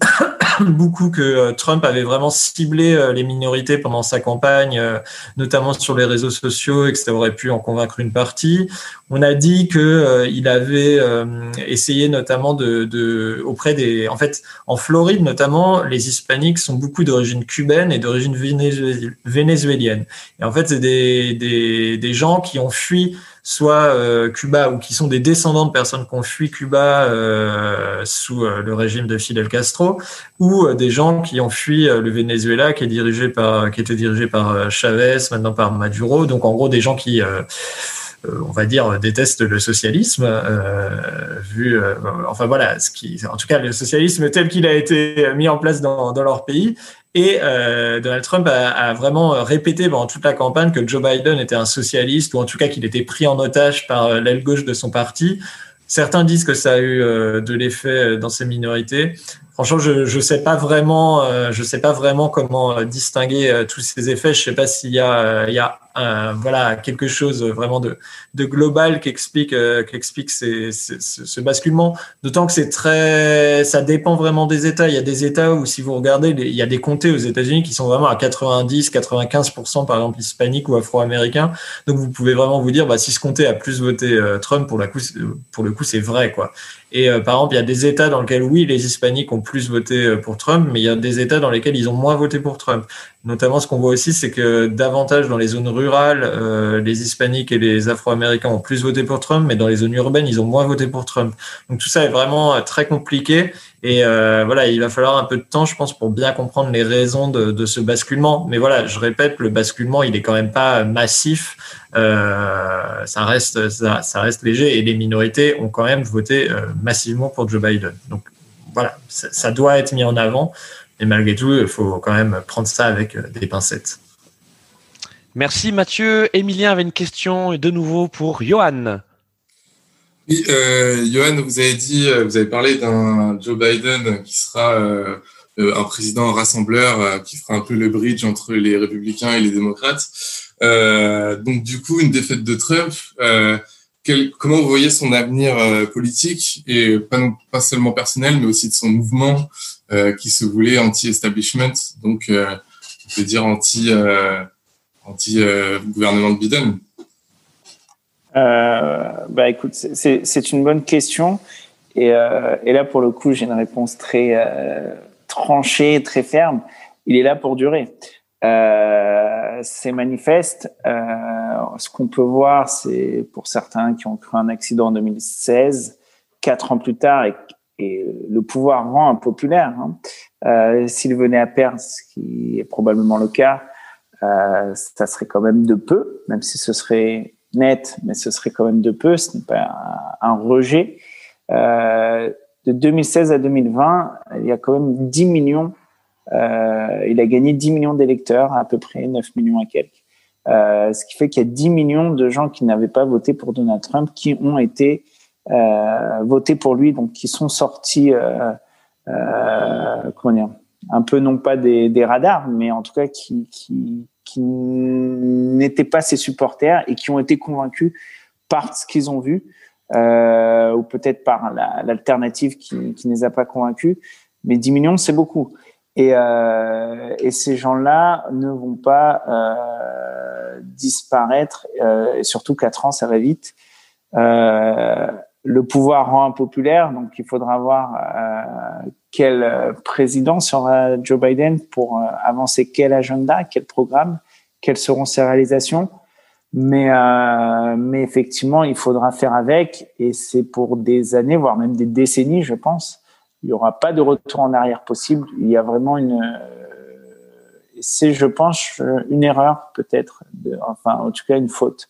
beaucoup que euh, Trump avait vraiment ciblé euh, les minorités pendant sa campagne, euh, notamment sur les réseaux sociaux, et que ça aurait pu en convaincre une partie. On a dit que il avait essayé notamment de, de, auprès des, en fait, en Floride notamment, les Hispaniques sont beaucoup d'origine cubaine et d'origine vénézuélienne. Et en fait, c'est des, des, des gens qui ont fui soit euh, Cuba ou qui sont des descendants de personnes qui ont fui Cuba euh, sous euh, le régime de Fidel Castro, ou des gens qui ont fui le Venezuela qui est dirigé par qui était dirigé par Chavez, maintenant par Maduro. Donc en gros des gens qui on va dire, détestent le socialisme, vu, enfin voilà, ce qui, en tout cas, le socialisme tel qu'il a été mis en place dans, dans leur pays, et euh, Donald Trump a, a, vraiment répété pendant toute la campagne que Joe Biden était un socialiste, ou en tout cas qu'il était pris en otage par euh, l'aile gauche de son parti. Certains disent que ça a eu euh, de l'effet dans ces minorités. Franchement, je je sais pas vraiment, je sais pas vraiment comment distinguer tous ces effets. Je sais pas s'il y y a voilà quelque chose vraiment de, de global qui explique euh, qui explique ces, ce basculement. D'autant que c'est très, ça dépend vraiment des États. Il y a des États où si vous regardez, il y a des comtés aux États-Unis qui sont vraiment à 90, 95% par exemple hispaniques ou afro-américains. Donc vous pouvez vraiment vous dire, bah si ce comté a plus voté euh, Trump pour la coup, pour le coup c'est vrai quoi. Et euh, par exemple, il y a des États dans lesquels oui les hispaniques ont plus voté pour Trump, mais il y a des États dans lesquels ils ont moins voté pour Trump. Notamment, ce qu'on voit aussi, c'est que davantage dans les zones rurales, euh, les hispaniques et les afro-américains ont plus voté pour Trump, mais dans les zones urbaines, ils ont moins voté pour Trump. Donc tout ça est vraiment euh, très compliqué. Et euh, voilà, il va falloir un peu de temps, je pense, pour bien comprendre les raisons de, de, ce basculement. Mais voilà, je répète, le basculement, il est quand même pas massif. Euh, ça reste, ça, reste léger. Et les minorités ont quand même voté euh, massivement pour Joe Biden. Donc voilà, ça doit être mis en avant. Et malgré tout, il faut quand même prendre ça avec euh, des pincettes. Merci Mathieu. Emilien avait une question de nouveau pour Johan. Oui, euh, Johan, vous avez dit, euh, vous avez parlé d'un Joe Biden qui sera euh, un président rassembleur qui fera un peu le bridge entre les républicains et les démocrates. donc du coup, une défaite de Trump. Quel, comment vous voyez son avenir politique et pas, non, pas seulement personnel, mais aussi de son mouvement qui se voulait anti-establishment, donc on peut dire anti anti gouvernement de Biden. Euh, bah écoute, c'est une bonne question. Et, euh, là, pour le coup, j'ai une réponse très euh, tranchée, très ferme. Il est là pour durer. Euh, c'est manifeste. Euh, ce qu'on peut voir, c'est pour certains qui ont cru un accident en 2016, quatre ans plus tard, et, et le pouvoir rend impopulaire. Hein. Euh, S'il venait à perdre, ce qui est probablement le cas, euh, ça serait quand même de peu, même si ce serait net, mais ce serait quand même de peu, ce n'est pas un, rejet. Euh, de 2016 à 2020, il y a quand même 10 millions, euh, il a gagné 10 millions d'électeurs, à peu près 9 millions et quelques. Euh, ce qui fait qu'il y a 10 millions de gens qui n'avaient pas voté pour Donald Trump qui ont été euh, votés pour lui, donc qui sont sortis, euh, euh, comment dire, un peu non pas des, des radars, mais en tout cas qui, qui, qui n'étaient pas ses supporters et qui ont été convaincus par ce qu'ils ont vu, euh, ou peut-être par l'alternative qui, qui ne les a pas convaincus. Mais 10 millions, c'est beaucoup. Et, euh, et ces gens-là ne vont pas euh, disparaître, et surtout 4 ans, ça va vite. Le pouvoir rend impopulaire, donc il faudra voir euh, quel euh, président sera Joe Biden pour euh, avancer quel agenda, quel programme, quelles seront ses réalisations. Mais, euh, mais effectivement, il faudra faire avec, et c'est pour des années, voire même des décennies, je pense. Il n'y aura pas de retour en arrière possible. Il y a vraiment une, euh, c'est, je pense, une erreur peut-être, enfin, en tout cas, une faute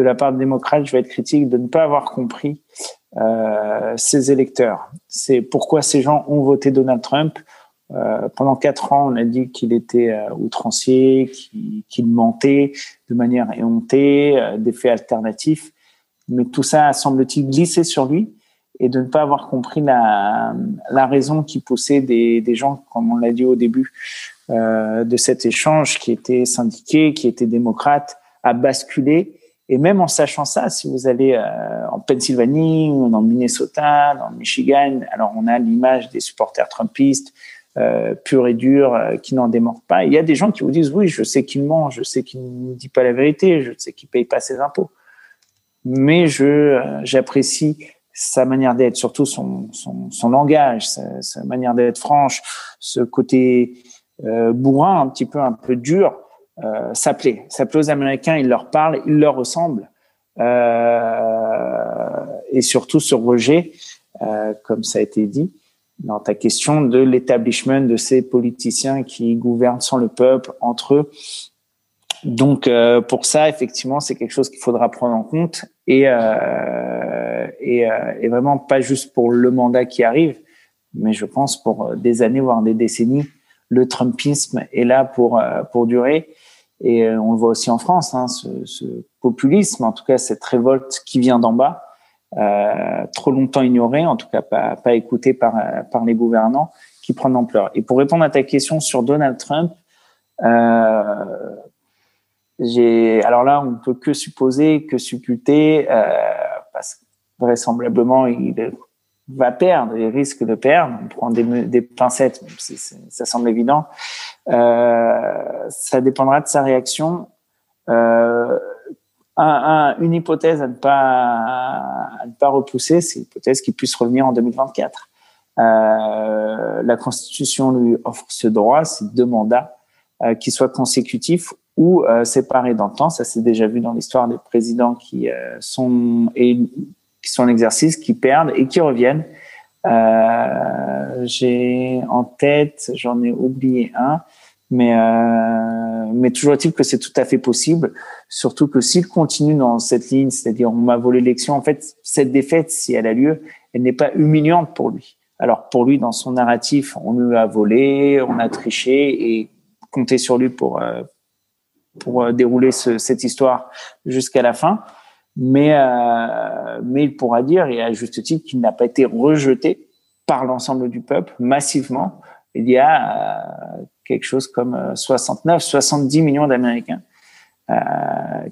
de la part des démocrates, je vais être critique, de ne pas avoir compris euh, ses électeurs. C'est pourquoi ces gens ont voté Donald Trump. Euh, pendant quatre ans, on a dit qu'il était euh, outrancier, qu'il mentait de manière éhontée, euh, des faits alternatifs. Mais tout ça semble-t-il glisser sur lui et de ne pas avoir compris la, raison qui poussait des, des gens, comme on l'a dit au début de cet échange, qui étaient syndiqués, qui étaient démocrates, à basculer et même en sachant ça, si vous allez euh, en Pennsylvanie ou dans le Minnesota, dans le Michigan, alors on a l'image des supporters trumpistes euh, purs et durs euh, qui n'en démordent pas. Il y a des gens qui vous disent oui, je sais qu'il ment, je sais qu'il ne dit pas la vérité, je sais qu'il paye pas ses impôts, mais je euh, j'apprécie sa manière d'être, surtout son, son, son langage, sa, sa manière d'être franche, ce côté euh, bourrin, un petit peu un peu dur euh. Ça plaît aux Américains, ils leur parlent, ils leur ressemblent. Euh, et surtout ce rejet, euh, comme ça a été dit, dans ta question de l'établissement de ces politiciens qui gouvernent sans le peuple, entre eux. Donc euh, pour ça, effectivement, c'est quelque chose qu'il faudra prendre en compte et, euh, et, euh, et, vraiment pas juste pour le mandat qui arrive, mais je pense pour des années voire des décennies, le Trumpisme est là pour pour durer et euh, on le voit aussi en France, hein, ce, ce, populisme, en tout cas cette révolte qui vient d'en bas, euh, trop longtemps ignorée, en tout cas pas, pas écoutée par, par les gouvernants, qui prend ampleur. Et pour répondre à ta question sur Donald Trump, euh, j'ai, alors là, on ne peut que supposer, que supputer, euh, parce que vraisemblablement, il va perdre, il risque de perdre. On prend des, pincettes, même si ça semble évident. Euh, ça dépendra de sa réaction. Euh, un, un, une hypothèse à ne pas, repousser, c'est l'hypothèse qu'il puisse revenir en 2024. Euh, la Constitution lui offre ce droit, c'est deux mandats qui soient consécutifs ou séparés dans le temps. Ça s'est déjà vu dans l'histoire des présidents qui sont et qui sont en exercice, qui perdent et qui reviennent. Euh, j'ai en tête, j'en ai oublié un, mais euh, mais toujours est-il que c'est tout à fait possible. Surtout que s'il continue dans cette ligne, c'est-à-dire on m'a volé l'élection, en fait cette défaite, si elle a lieu, elle n'est pas humiliante pour lui. Alors pour lui, dans son narratif, on lui a volé, on a triché et compter sur lui pour euh, pour euh, dérouler ce, cette histoire jusqu'à la fin. Mais, euh, mais il pourra dire, et à juste titre, qu'il n'a pas été rejeté par l'ensemble du peuple massivement. Il y a euh, quelque chose comme 69, 70 millions d'Américains euh,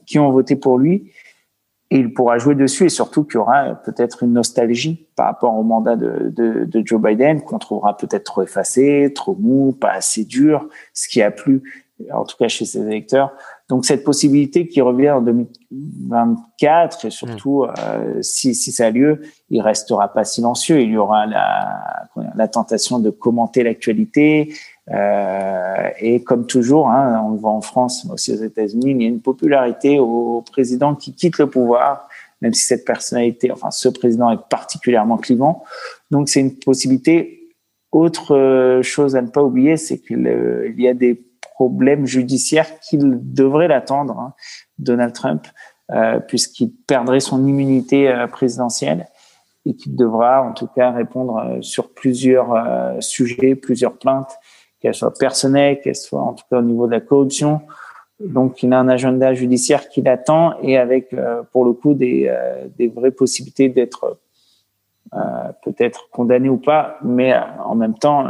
qui ont voté pour lui. Et il pourra jouer dessus et surtout qu'il y aura peut-être une nostalgie par rapport au mandat de Joe Biden qu'on trouvera peut-être trop effacé, trop mou, pas assez dur, ce qui a plu, en tout cas chez ses électeurs, donc cette possibilité qui revient en 2024 et surtout mm. euh, si, si ça a lieu, il restera pas silencieux. Il y aura la, la tentation de commenter l'actualité. Euh, et comme toujours, hein, on le voit en France, mais aussi aux États-Unis, il y a une popularité au président qui quitte le pouvoir, même si cette personnalité, enfin ce président est particulièrement clivant. Donc c'est une possibilité. Autre euh, chose à ne pas oublier, c'est qu'il euh, y a des problème judiciaire qu'il devrait l'attendre, hein, Donald Trump, euh, puisqu'il perdrait son immunité euh, présidentielle et qu'il devra en tout cas répondre euh, sur plusieurs euh, sujets, plusieurs plaintes, qu'elles soient personnelles, qu'elles soient en tout cas au niveau de la corruption. Donc il a un agenda judiciaire qui l'attend et avec pour le coup des, des vraies possibilités d'être peut-être condamné ou pas, mais en même temps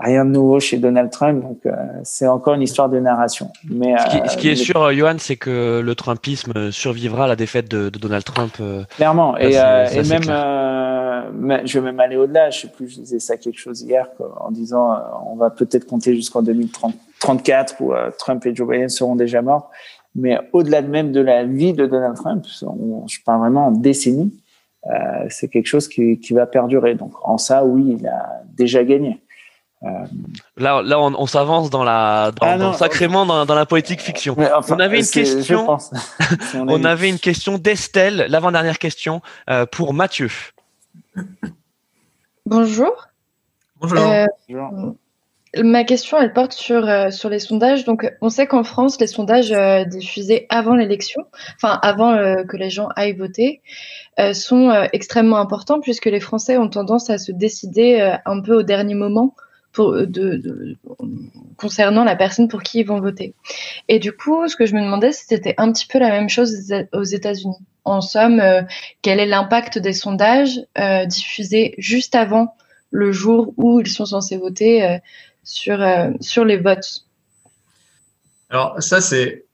rien de nouveau chez Donald Trump, donc euh, c'est encore une histoire de narration. Mais ce qui, est euh, sûr, euh, Johan, c'est que le Trumpisme survivra à la défaite de, Donald Trump. Clairement, et, et même, je vais même aller au-delà. Je sais plus, je disais ça quelque chose hier en disant, on va peut-être compter jusqu'en 2034 où Trump et Joe Biden seront déjà morts. Mais au-delà de même de la vie de Donald Trump, je parle vraiment en décennies. c'est quelque chose qui, qui va perdurer. Donc en ça, oui, il a déjà gagné. Euh, là, là, on, s'avance dans la, ah sacrément dans, la politique fiction. on avait une question. on, avait une question d'Estelle, l'avant-dernière question euh, pour Mathieu. Bonjour. Bonjour. Euh, ma question, elle porte sur, sur les sondages. Donc, on sait qu'en France, les sondages diffusés avant l'élection, enfin avant que les gens aillent voter, sont extrêmement importants puisque les Français ont tendance à se décider un peu au dernier moment euh, concernant la personne pour qui ils vont voter. Et du coup, ce que je me demandais, c'était un petit peu la même chose aux États-Unis. En somme, euh, quel est l'impact des sondages euh, diffusés juste avant le jour où ils sont censés voter sur, sur les votes? Alors ça, c'est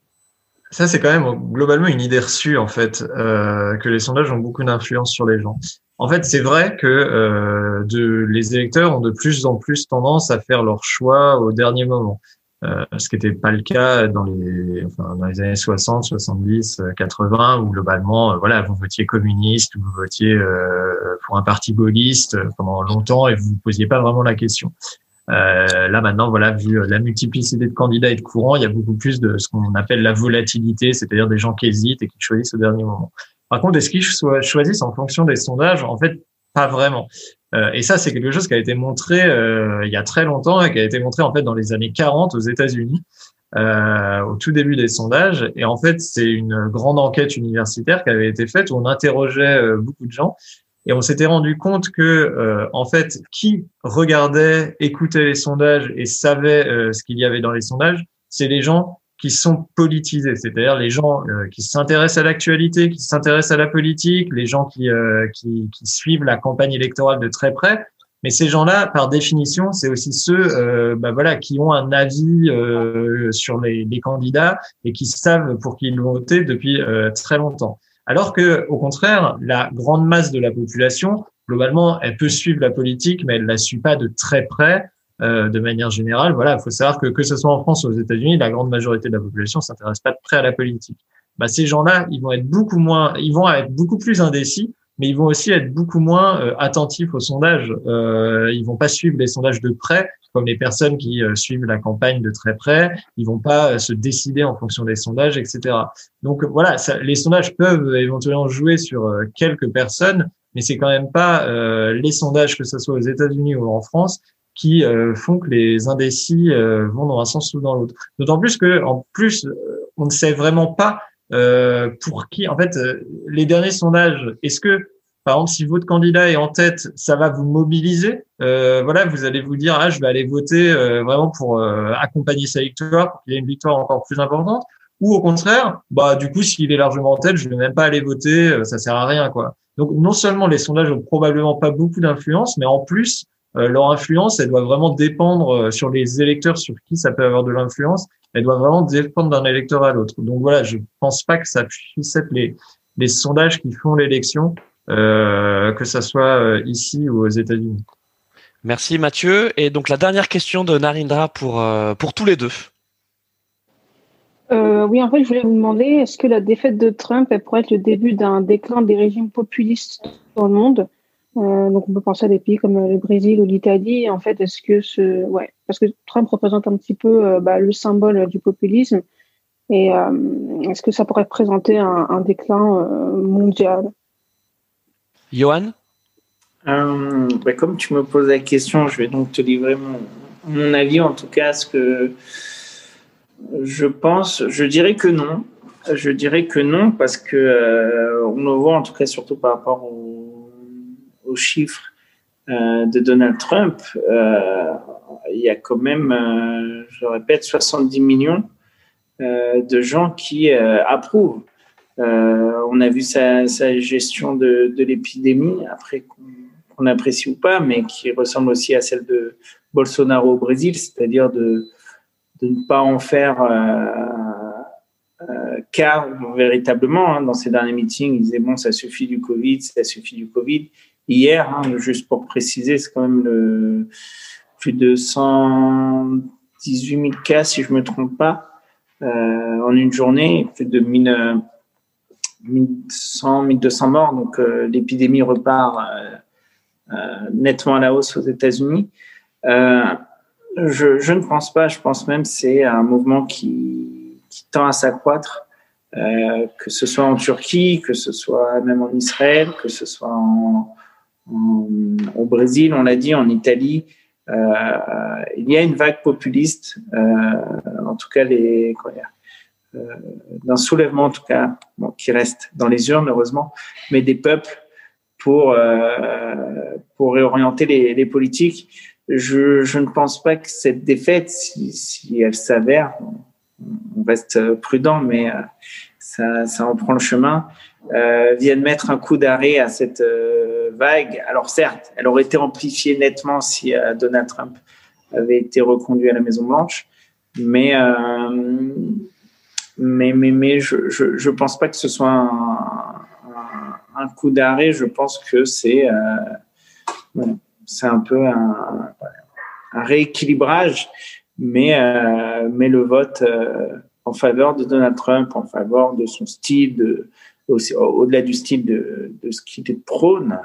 ça, c'est quand même globalement une idée reçue en fait que les sondages ont beaucoup d'influence sur les gens. En fait, c'est vrai que euh, les électeurs ont de plus en plus tendance à faire leur choix au dernier moment. Euh, ce qui n'était pas le cas dans les, enfin, dans les années 60, 70, 80, où globalement, euh, voilà, vous votiez communiste ou vous votiez euh, pour un parti gaulliste pendant longtemps et vous ne posiez pas vraiment la question. Euh, là maintenant, voilà, vu la multiplicité de candidats et de courants, il y a beaucoup plus de ce qu'on appelle la volatilité, c'est-à-dire des gens qui hésitent et qui choisissent au dernier moment. Par contre, est-ce qu'ils choisissent en fonction des sondages? En fait, pas vraiment. Euh, et ça, c'est quelque chose qui a été montré euh, il y a très longtemps et qui a été montré en fait dans les années 40 aux États-Unis, euh, au tout début des sondages. Et en fait, c'est une grande enquête universitaire qui avait été faite où on interrogeait euh, beaucoup de gens et on s'était rendu compte que euh, en fait, qui regardait, écoutait les sondages et savait ce qu'il y avait dans les sondages, c'est les gens qui sont politisés, c'est-à-dire les gens euh, qui s'intéressent à l'actualité, qui s'intéressent à la politique, les gens qui, euh, qui, qui, suivent la campagne électorale de très près. Mais ces gens-là, par définition, c'est aussi ceux, euh, bah voilà, qui ont un avis sur les, les, candidats et qui savent pour qui ils vont voter depuis très longtemps. Alors que, au contraire, la grande masse de la population, globalement, elle peut suivre la politique, mais elle la suit pas de très près. Euh, de manière générale. Voilà, il faut savoir que que ce soit en France ou aux États-Unis, la grande majorité de la population s'intéresse pas de près à la politique. Bah, ces gens-là, ils vont être beaucoup moins, ils vont être beaucoup plus indécis, mais ils vont aussi être beaucoup moins euh, attentifs aux sondages. Euh, ils vont pas suivre les sondages de près, comme les personnes qui euh, suivent la campagne de très près. Ils vont pas se décider en fonction des sondages, etc. Donc voilà, ça, les sondages peuvent éventuellement jouer sur quelques personnes, mais c'est quand même pas les sondages que ce soit aux États-Unis ou en France qui euh, font que les indécis euh, vont dans un sens ou dans l'autre. D'autant plus que, en plus, euh, on ne sait vraiment pas pour qui. En fait, les derniers sondages, est-ce que par exemple, si votre candidat est en tête, ça va vous mobiliser? Euh, voilà, vous allez vous dire, ah, je vais aller voter vraiment pour accompagner sa victoire, pour qu'il ait une victoire encore plus importante. ou au contraire, bah du coup, s'il est largement en tête, je vais même pas aller voter, ça sert à rien, quoi. Donc non seulement les sondages ont probablement pas beaucoup d'influence, mais en plus leur influence, elle doit vraiment dépendre sur les électeurs sur qui ça peut avoir de l'influence. Elle doit vraiment dépendre d'un électeur à l'autre. Donc voilà, je pense pas que ça puisse être les les sondages qui font l'élection, euh, que ça soit ici ou aux États-Unis. Merci Mathieu. Et donc la dernière question de Narindra pour, euh, pour tous les deux. Euh, oui, en fait, je voulais vous demander, est-ce que la défaite de Trump elle pourrait être le début d'un déclin des régimes populistes dans le monde? Euh, Donc, on peut penser à des pays comme le Brésil ou l'Italie. En fait, est-ce que ce, ouais, parce que Trump représente un petit peu bah, le symbole du populisme, et est-ce que ça pourrait présenter un, un déclin mondial? Johan? Euh, bah, comme tu me poses la question, je vais donc te livrer mon, mon avis, en tout cas, ce que je pense. Je dirais que non. Je dirais que non, parce que euh, on le voit, en tout cas, surtout par rapport aux, aux chiffres euh, de Donald Trump. Euh, il y a quand même, euh, je répète, 70 millions de gens qui approuvent. on a vu sa, gestion de, de l'épidémie après qu'on qu'on apprécie ou pas, mais qui ressemble aussi à celle de Bolsonaro au Brésil, c'est-à-dire de, de ne pas en faire cas véritablement. Hein, dans ces derniers meetings, il disait bon, ça suffit du Covid, ça suffit du Covid. Hier, hein, juste pour préciser, c'est quand même plus de 118 000 cas, si je me trompe pas, euh, en une journée, plus de 1000, 1100, 1200 morts. Donc euh, l'épidémie repart euh, nettement à la hausse aux États-Unis. Je, je, ne pense pas, je pense même c'est un mouvement qui, qui tend à s'accroître, euh, que ce soit en Turquie, que ce soit même en Israël, que ce soit en, en, au Brésil, on l'a dit, en Italie. Euh, il y a une vague populiste, euh, en tout cas les euh, d'un soulèvement en tout cas bon, qui reste dans les urnes heureusement, mais des peuples pour, pour réorienter les, les politiques. Je, je, ne pense pas que cette défaite, si, si elle s'avère, on reste prudent, mais euh, ça, ça en prend le chemin, euh, vienne mettre un coup d'arrêt à cette euh, vague. Alors certes, elle aurait été amplifiée nettement si euh, Donald Trump avait été reconduit à la Maison Blanche, mais euh, mais mais mais je, je je pense pas que ce soit un, coup d'arrêt, je pense que c'est euh, un peu un rééquilibrage, mais euh, mais le vote euh, en faveur de Donald Trump, en faveur de son style, de, aussi, au-delà du style de, de ce qu'il prône,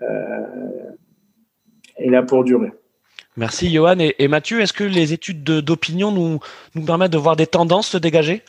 euh, est là pour durer. Merci Johan et, et Mathieu. Est-ce que les études d'opinion nous, nous permettent de voir des tendances se dégager?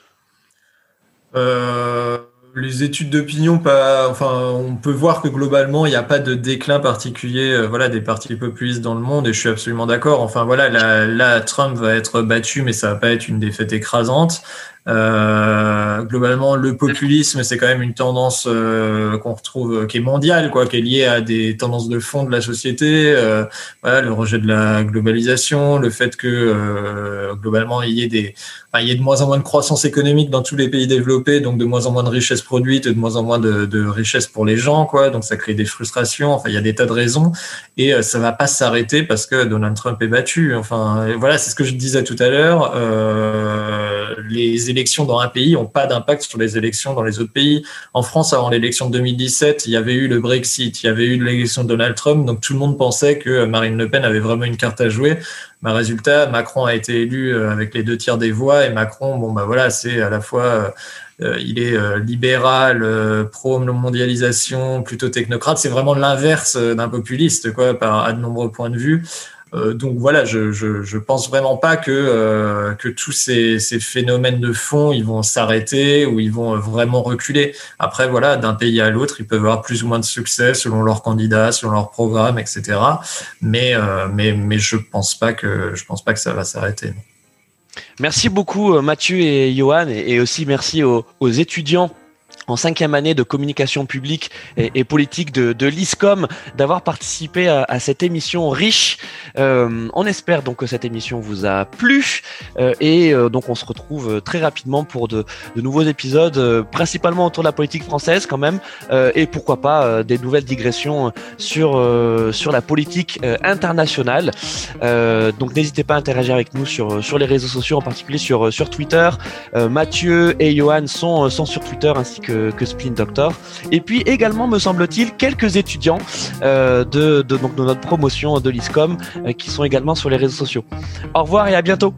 Euh, les études d'opinion, pas, enfin, on peut voir que globalement, il n'y a pas de déclin particulier, euh, voilà, des partis populistes dans le monde, et je suis absolument d'accord. Enfin, voilà, là, là, Trump va être battu, mais ça va pas être une défaite écrasante. Euh, globalement, le populisme, c'est quand même une tendance euh, qu'on retrouve, qui est mondiale, quoi, qui est liée à des tendances de fond de la société. Euh, voilà, le rejet de la globalisation, le fait que euh, globalement il y ait des, enfin, il y ait de moins en moins de croissance économique dans tous les pays développés, donc de moins en moins de richesses produites, de moins en moins de, de richesses pour les gens, quoi. Donc ça crée des frustrations. Enfin, il y a des tas de raisons, et euh, ça va pas s'arrêter parce que Donald Trump est battu. Enfin, voilà, c'est ce que je disais tout à l'heure. Les élections dans un pays n'ont pas d'impact sur les élections dans les autres pays. En France, avant l'élection de 2017, il y avait eu le Brexit, il y avait eu l'élection de Donald Trump, donc tout le monde pensait que Marine Le Pen avait vraiment une carte à jouer. Mais résultat, Macron a été élu avec les deux tiers des voix et Macron, bon bah voilà, c'est à la fois euh, il est euh, libéral, euh, pro-mondialisation, plutôt technocrate. C'est vraiment l'inverse d'un populiste, quoi, à de nombreux points de vue. Euh, donc voilà, je, je, pense vraiment pas que, euh, que tous ces, ces, phénomènes de fond, ils vont s'arrêter ou ils vont vraiment reculer. Après, voilà, d'un pays à l'autre, ils peuvent avoir plus ou moins de succès selon leurs candidats, selon leur programme, etc. Mais, euh, mais, mais je pense pas que, je pense pas que ça va s'arrêter. Merci beaucoup Mathieu et Johan et aussi merci aux, aux étudiants en cinquième année de communication publique et, politique de, l'ISCOM d'avoir participé à, cette émission riche. Euh, on espère donc que cette émission vous a plu euh, et euh, donc on se retrouve très rapidement pour de, de nouveaux épisodes, principalement autour de la politique française quand même et pourquoi pas des nouvelles digressions sur sur la politique internationale. donc n'hésitez pas à interagir avec nous sur sur les réseaux sociaux, en particulier sur sur Twitter. Mathieu et Johan sont sont sur Twitter ainsi que que, Spin Doctor. Et puis également, me semble-t-il, quelques étudiants euh, de, de, notre promotion de l'ISCOM euh, qui sont également sur les réseaux sociaux. Au revoir et à bientôt.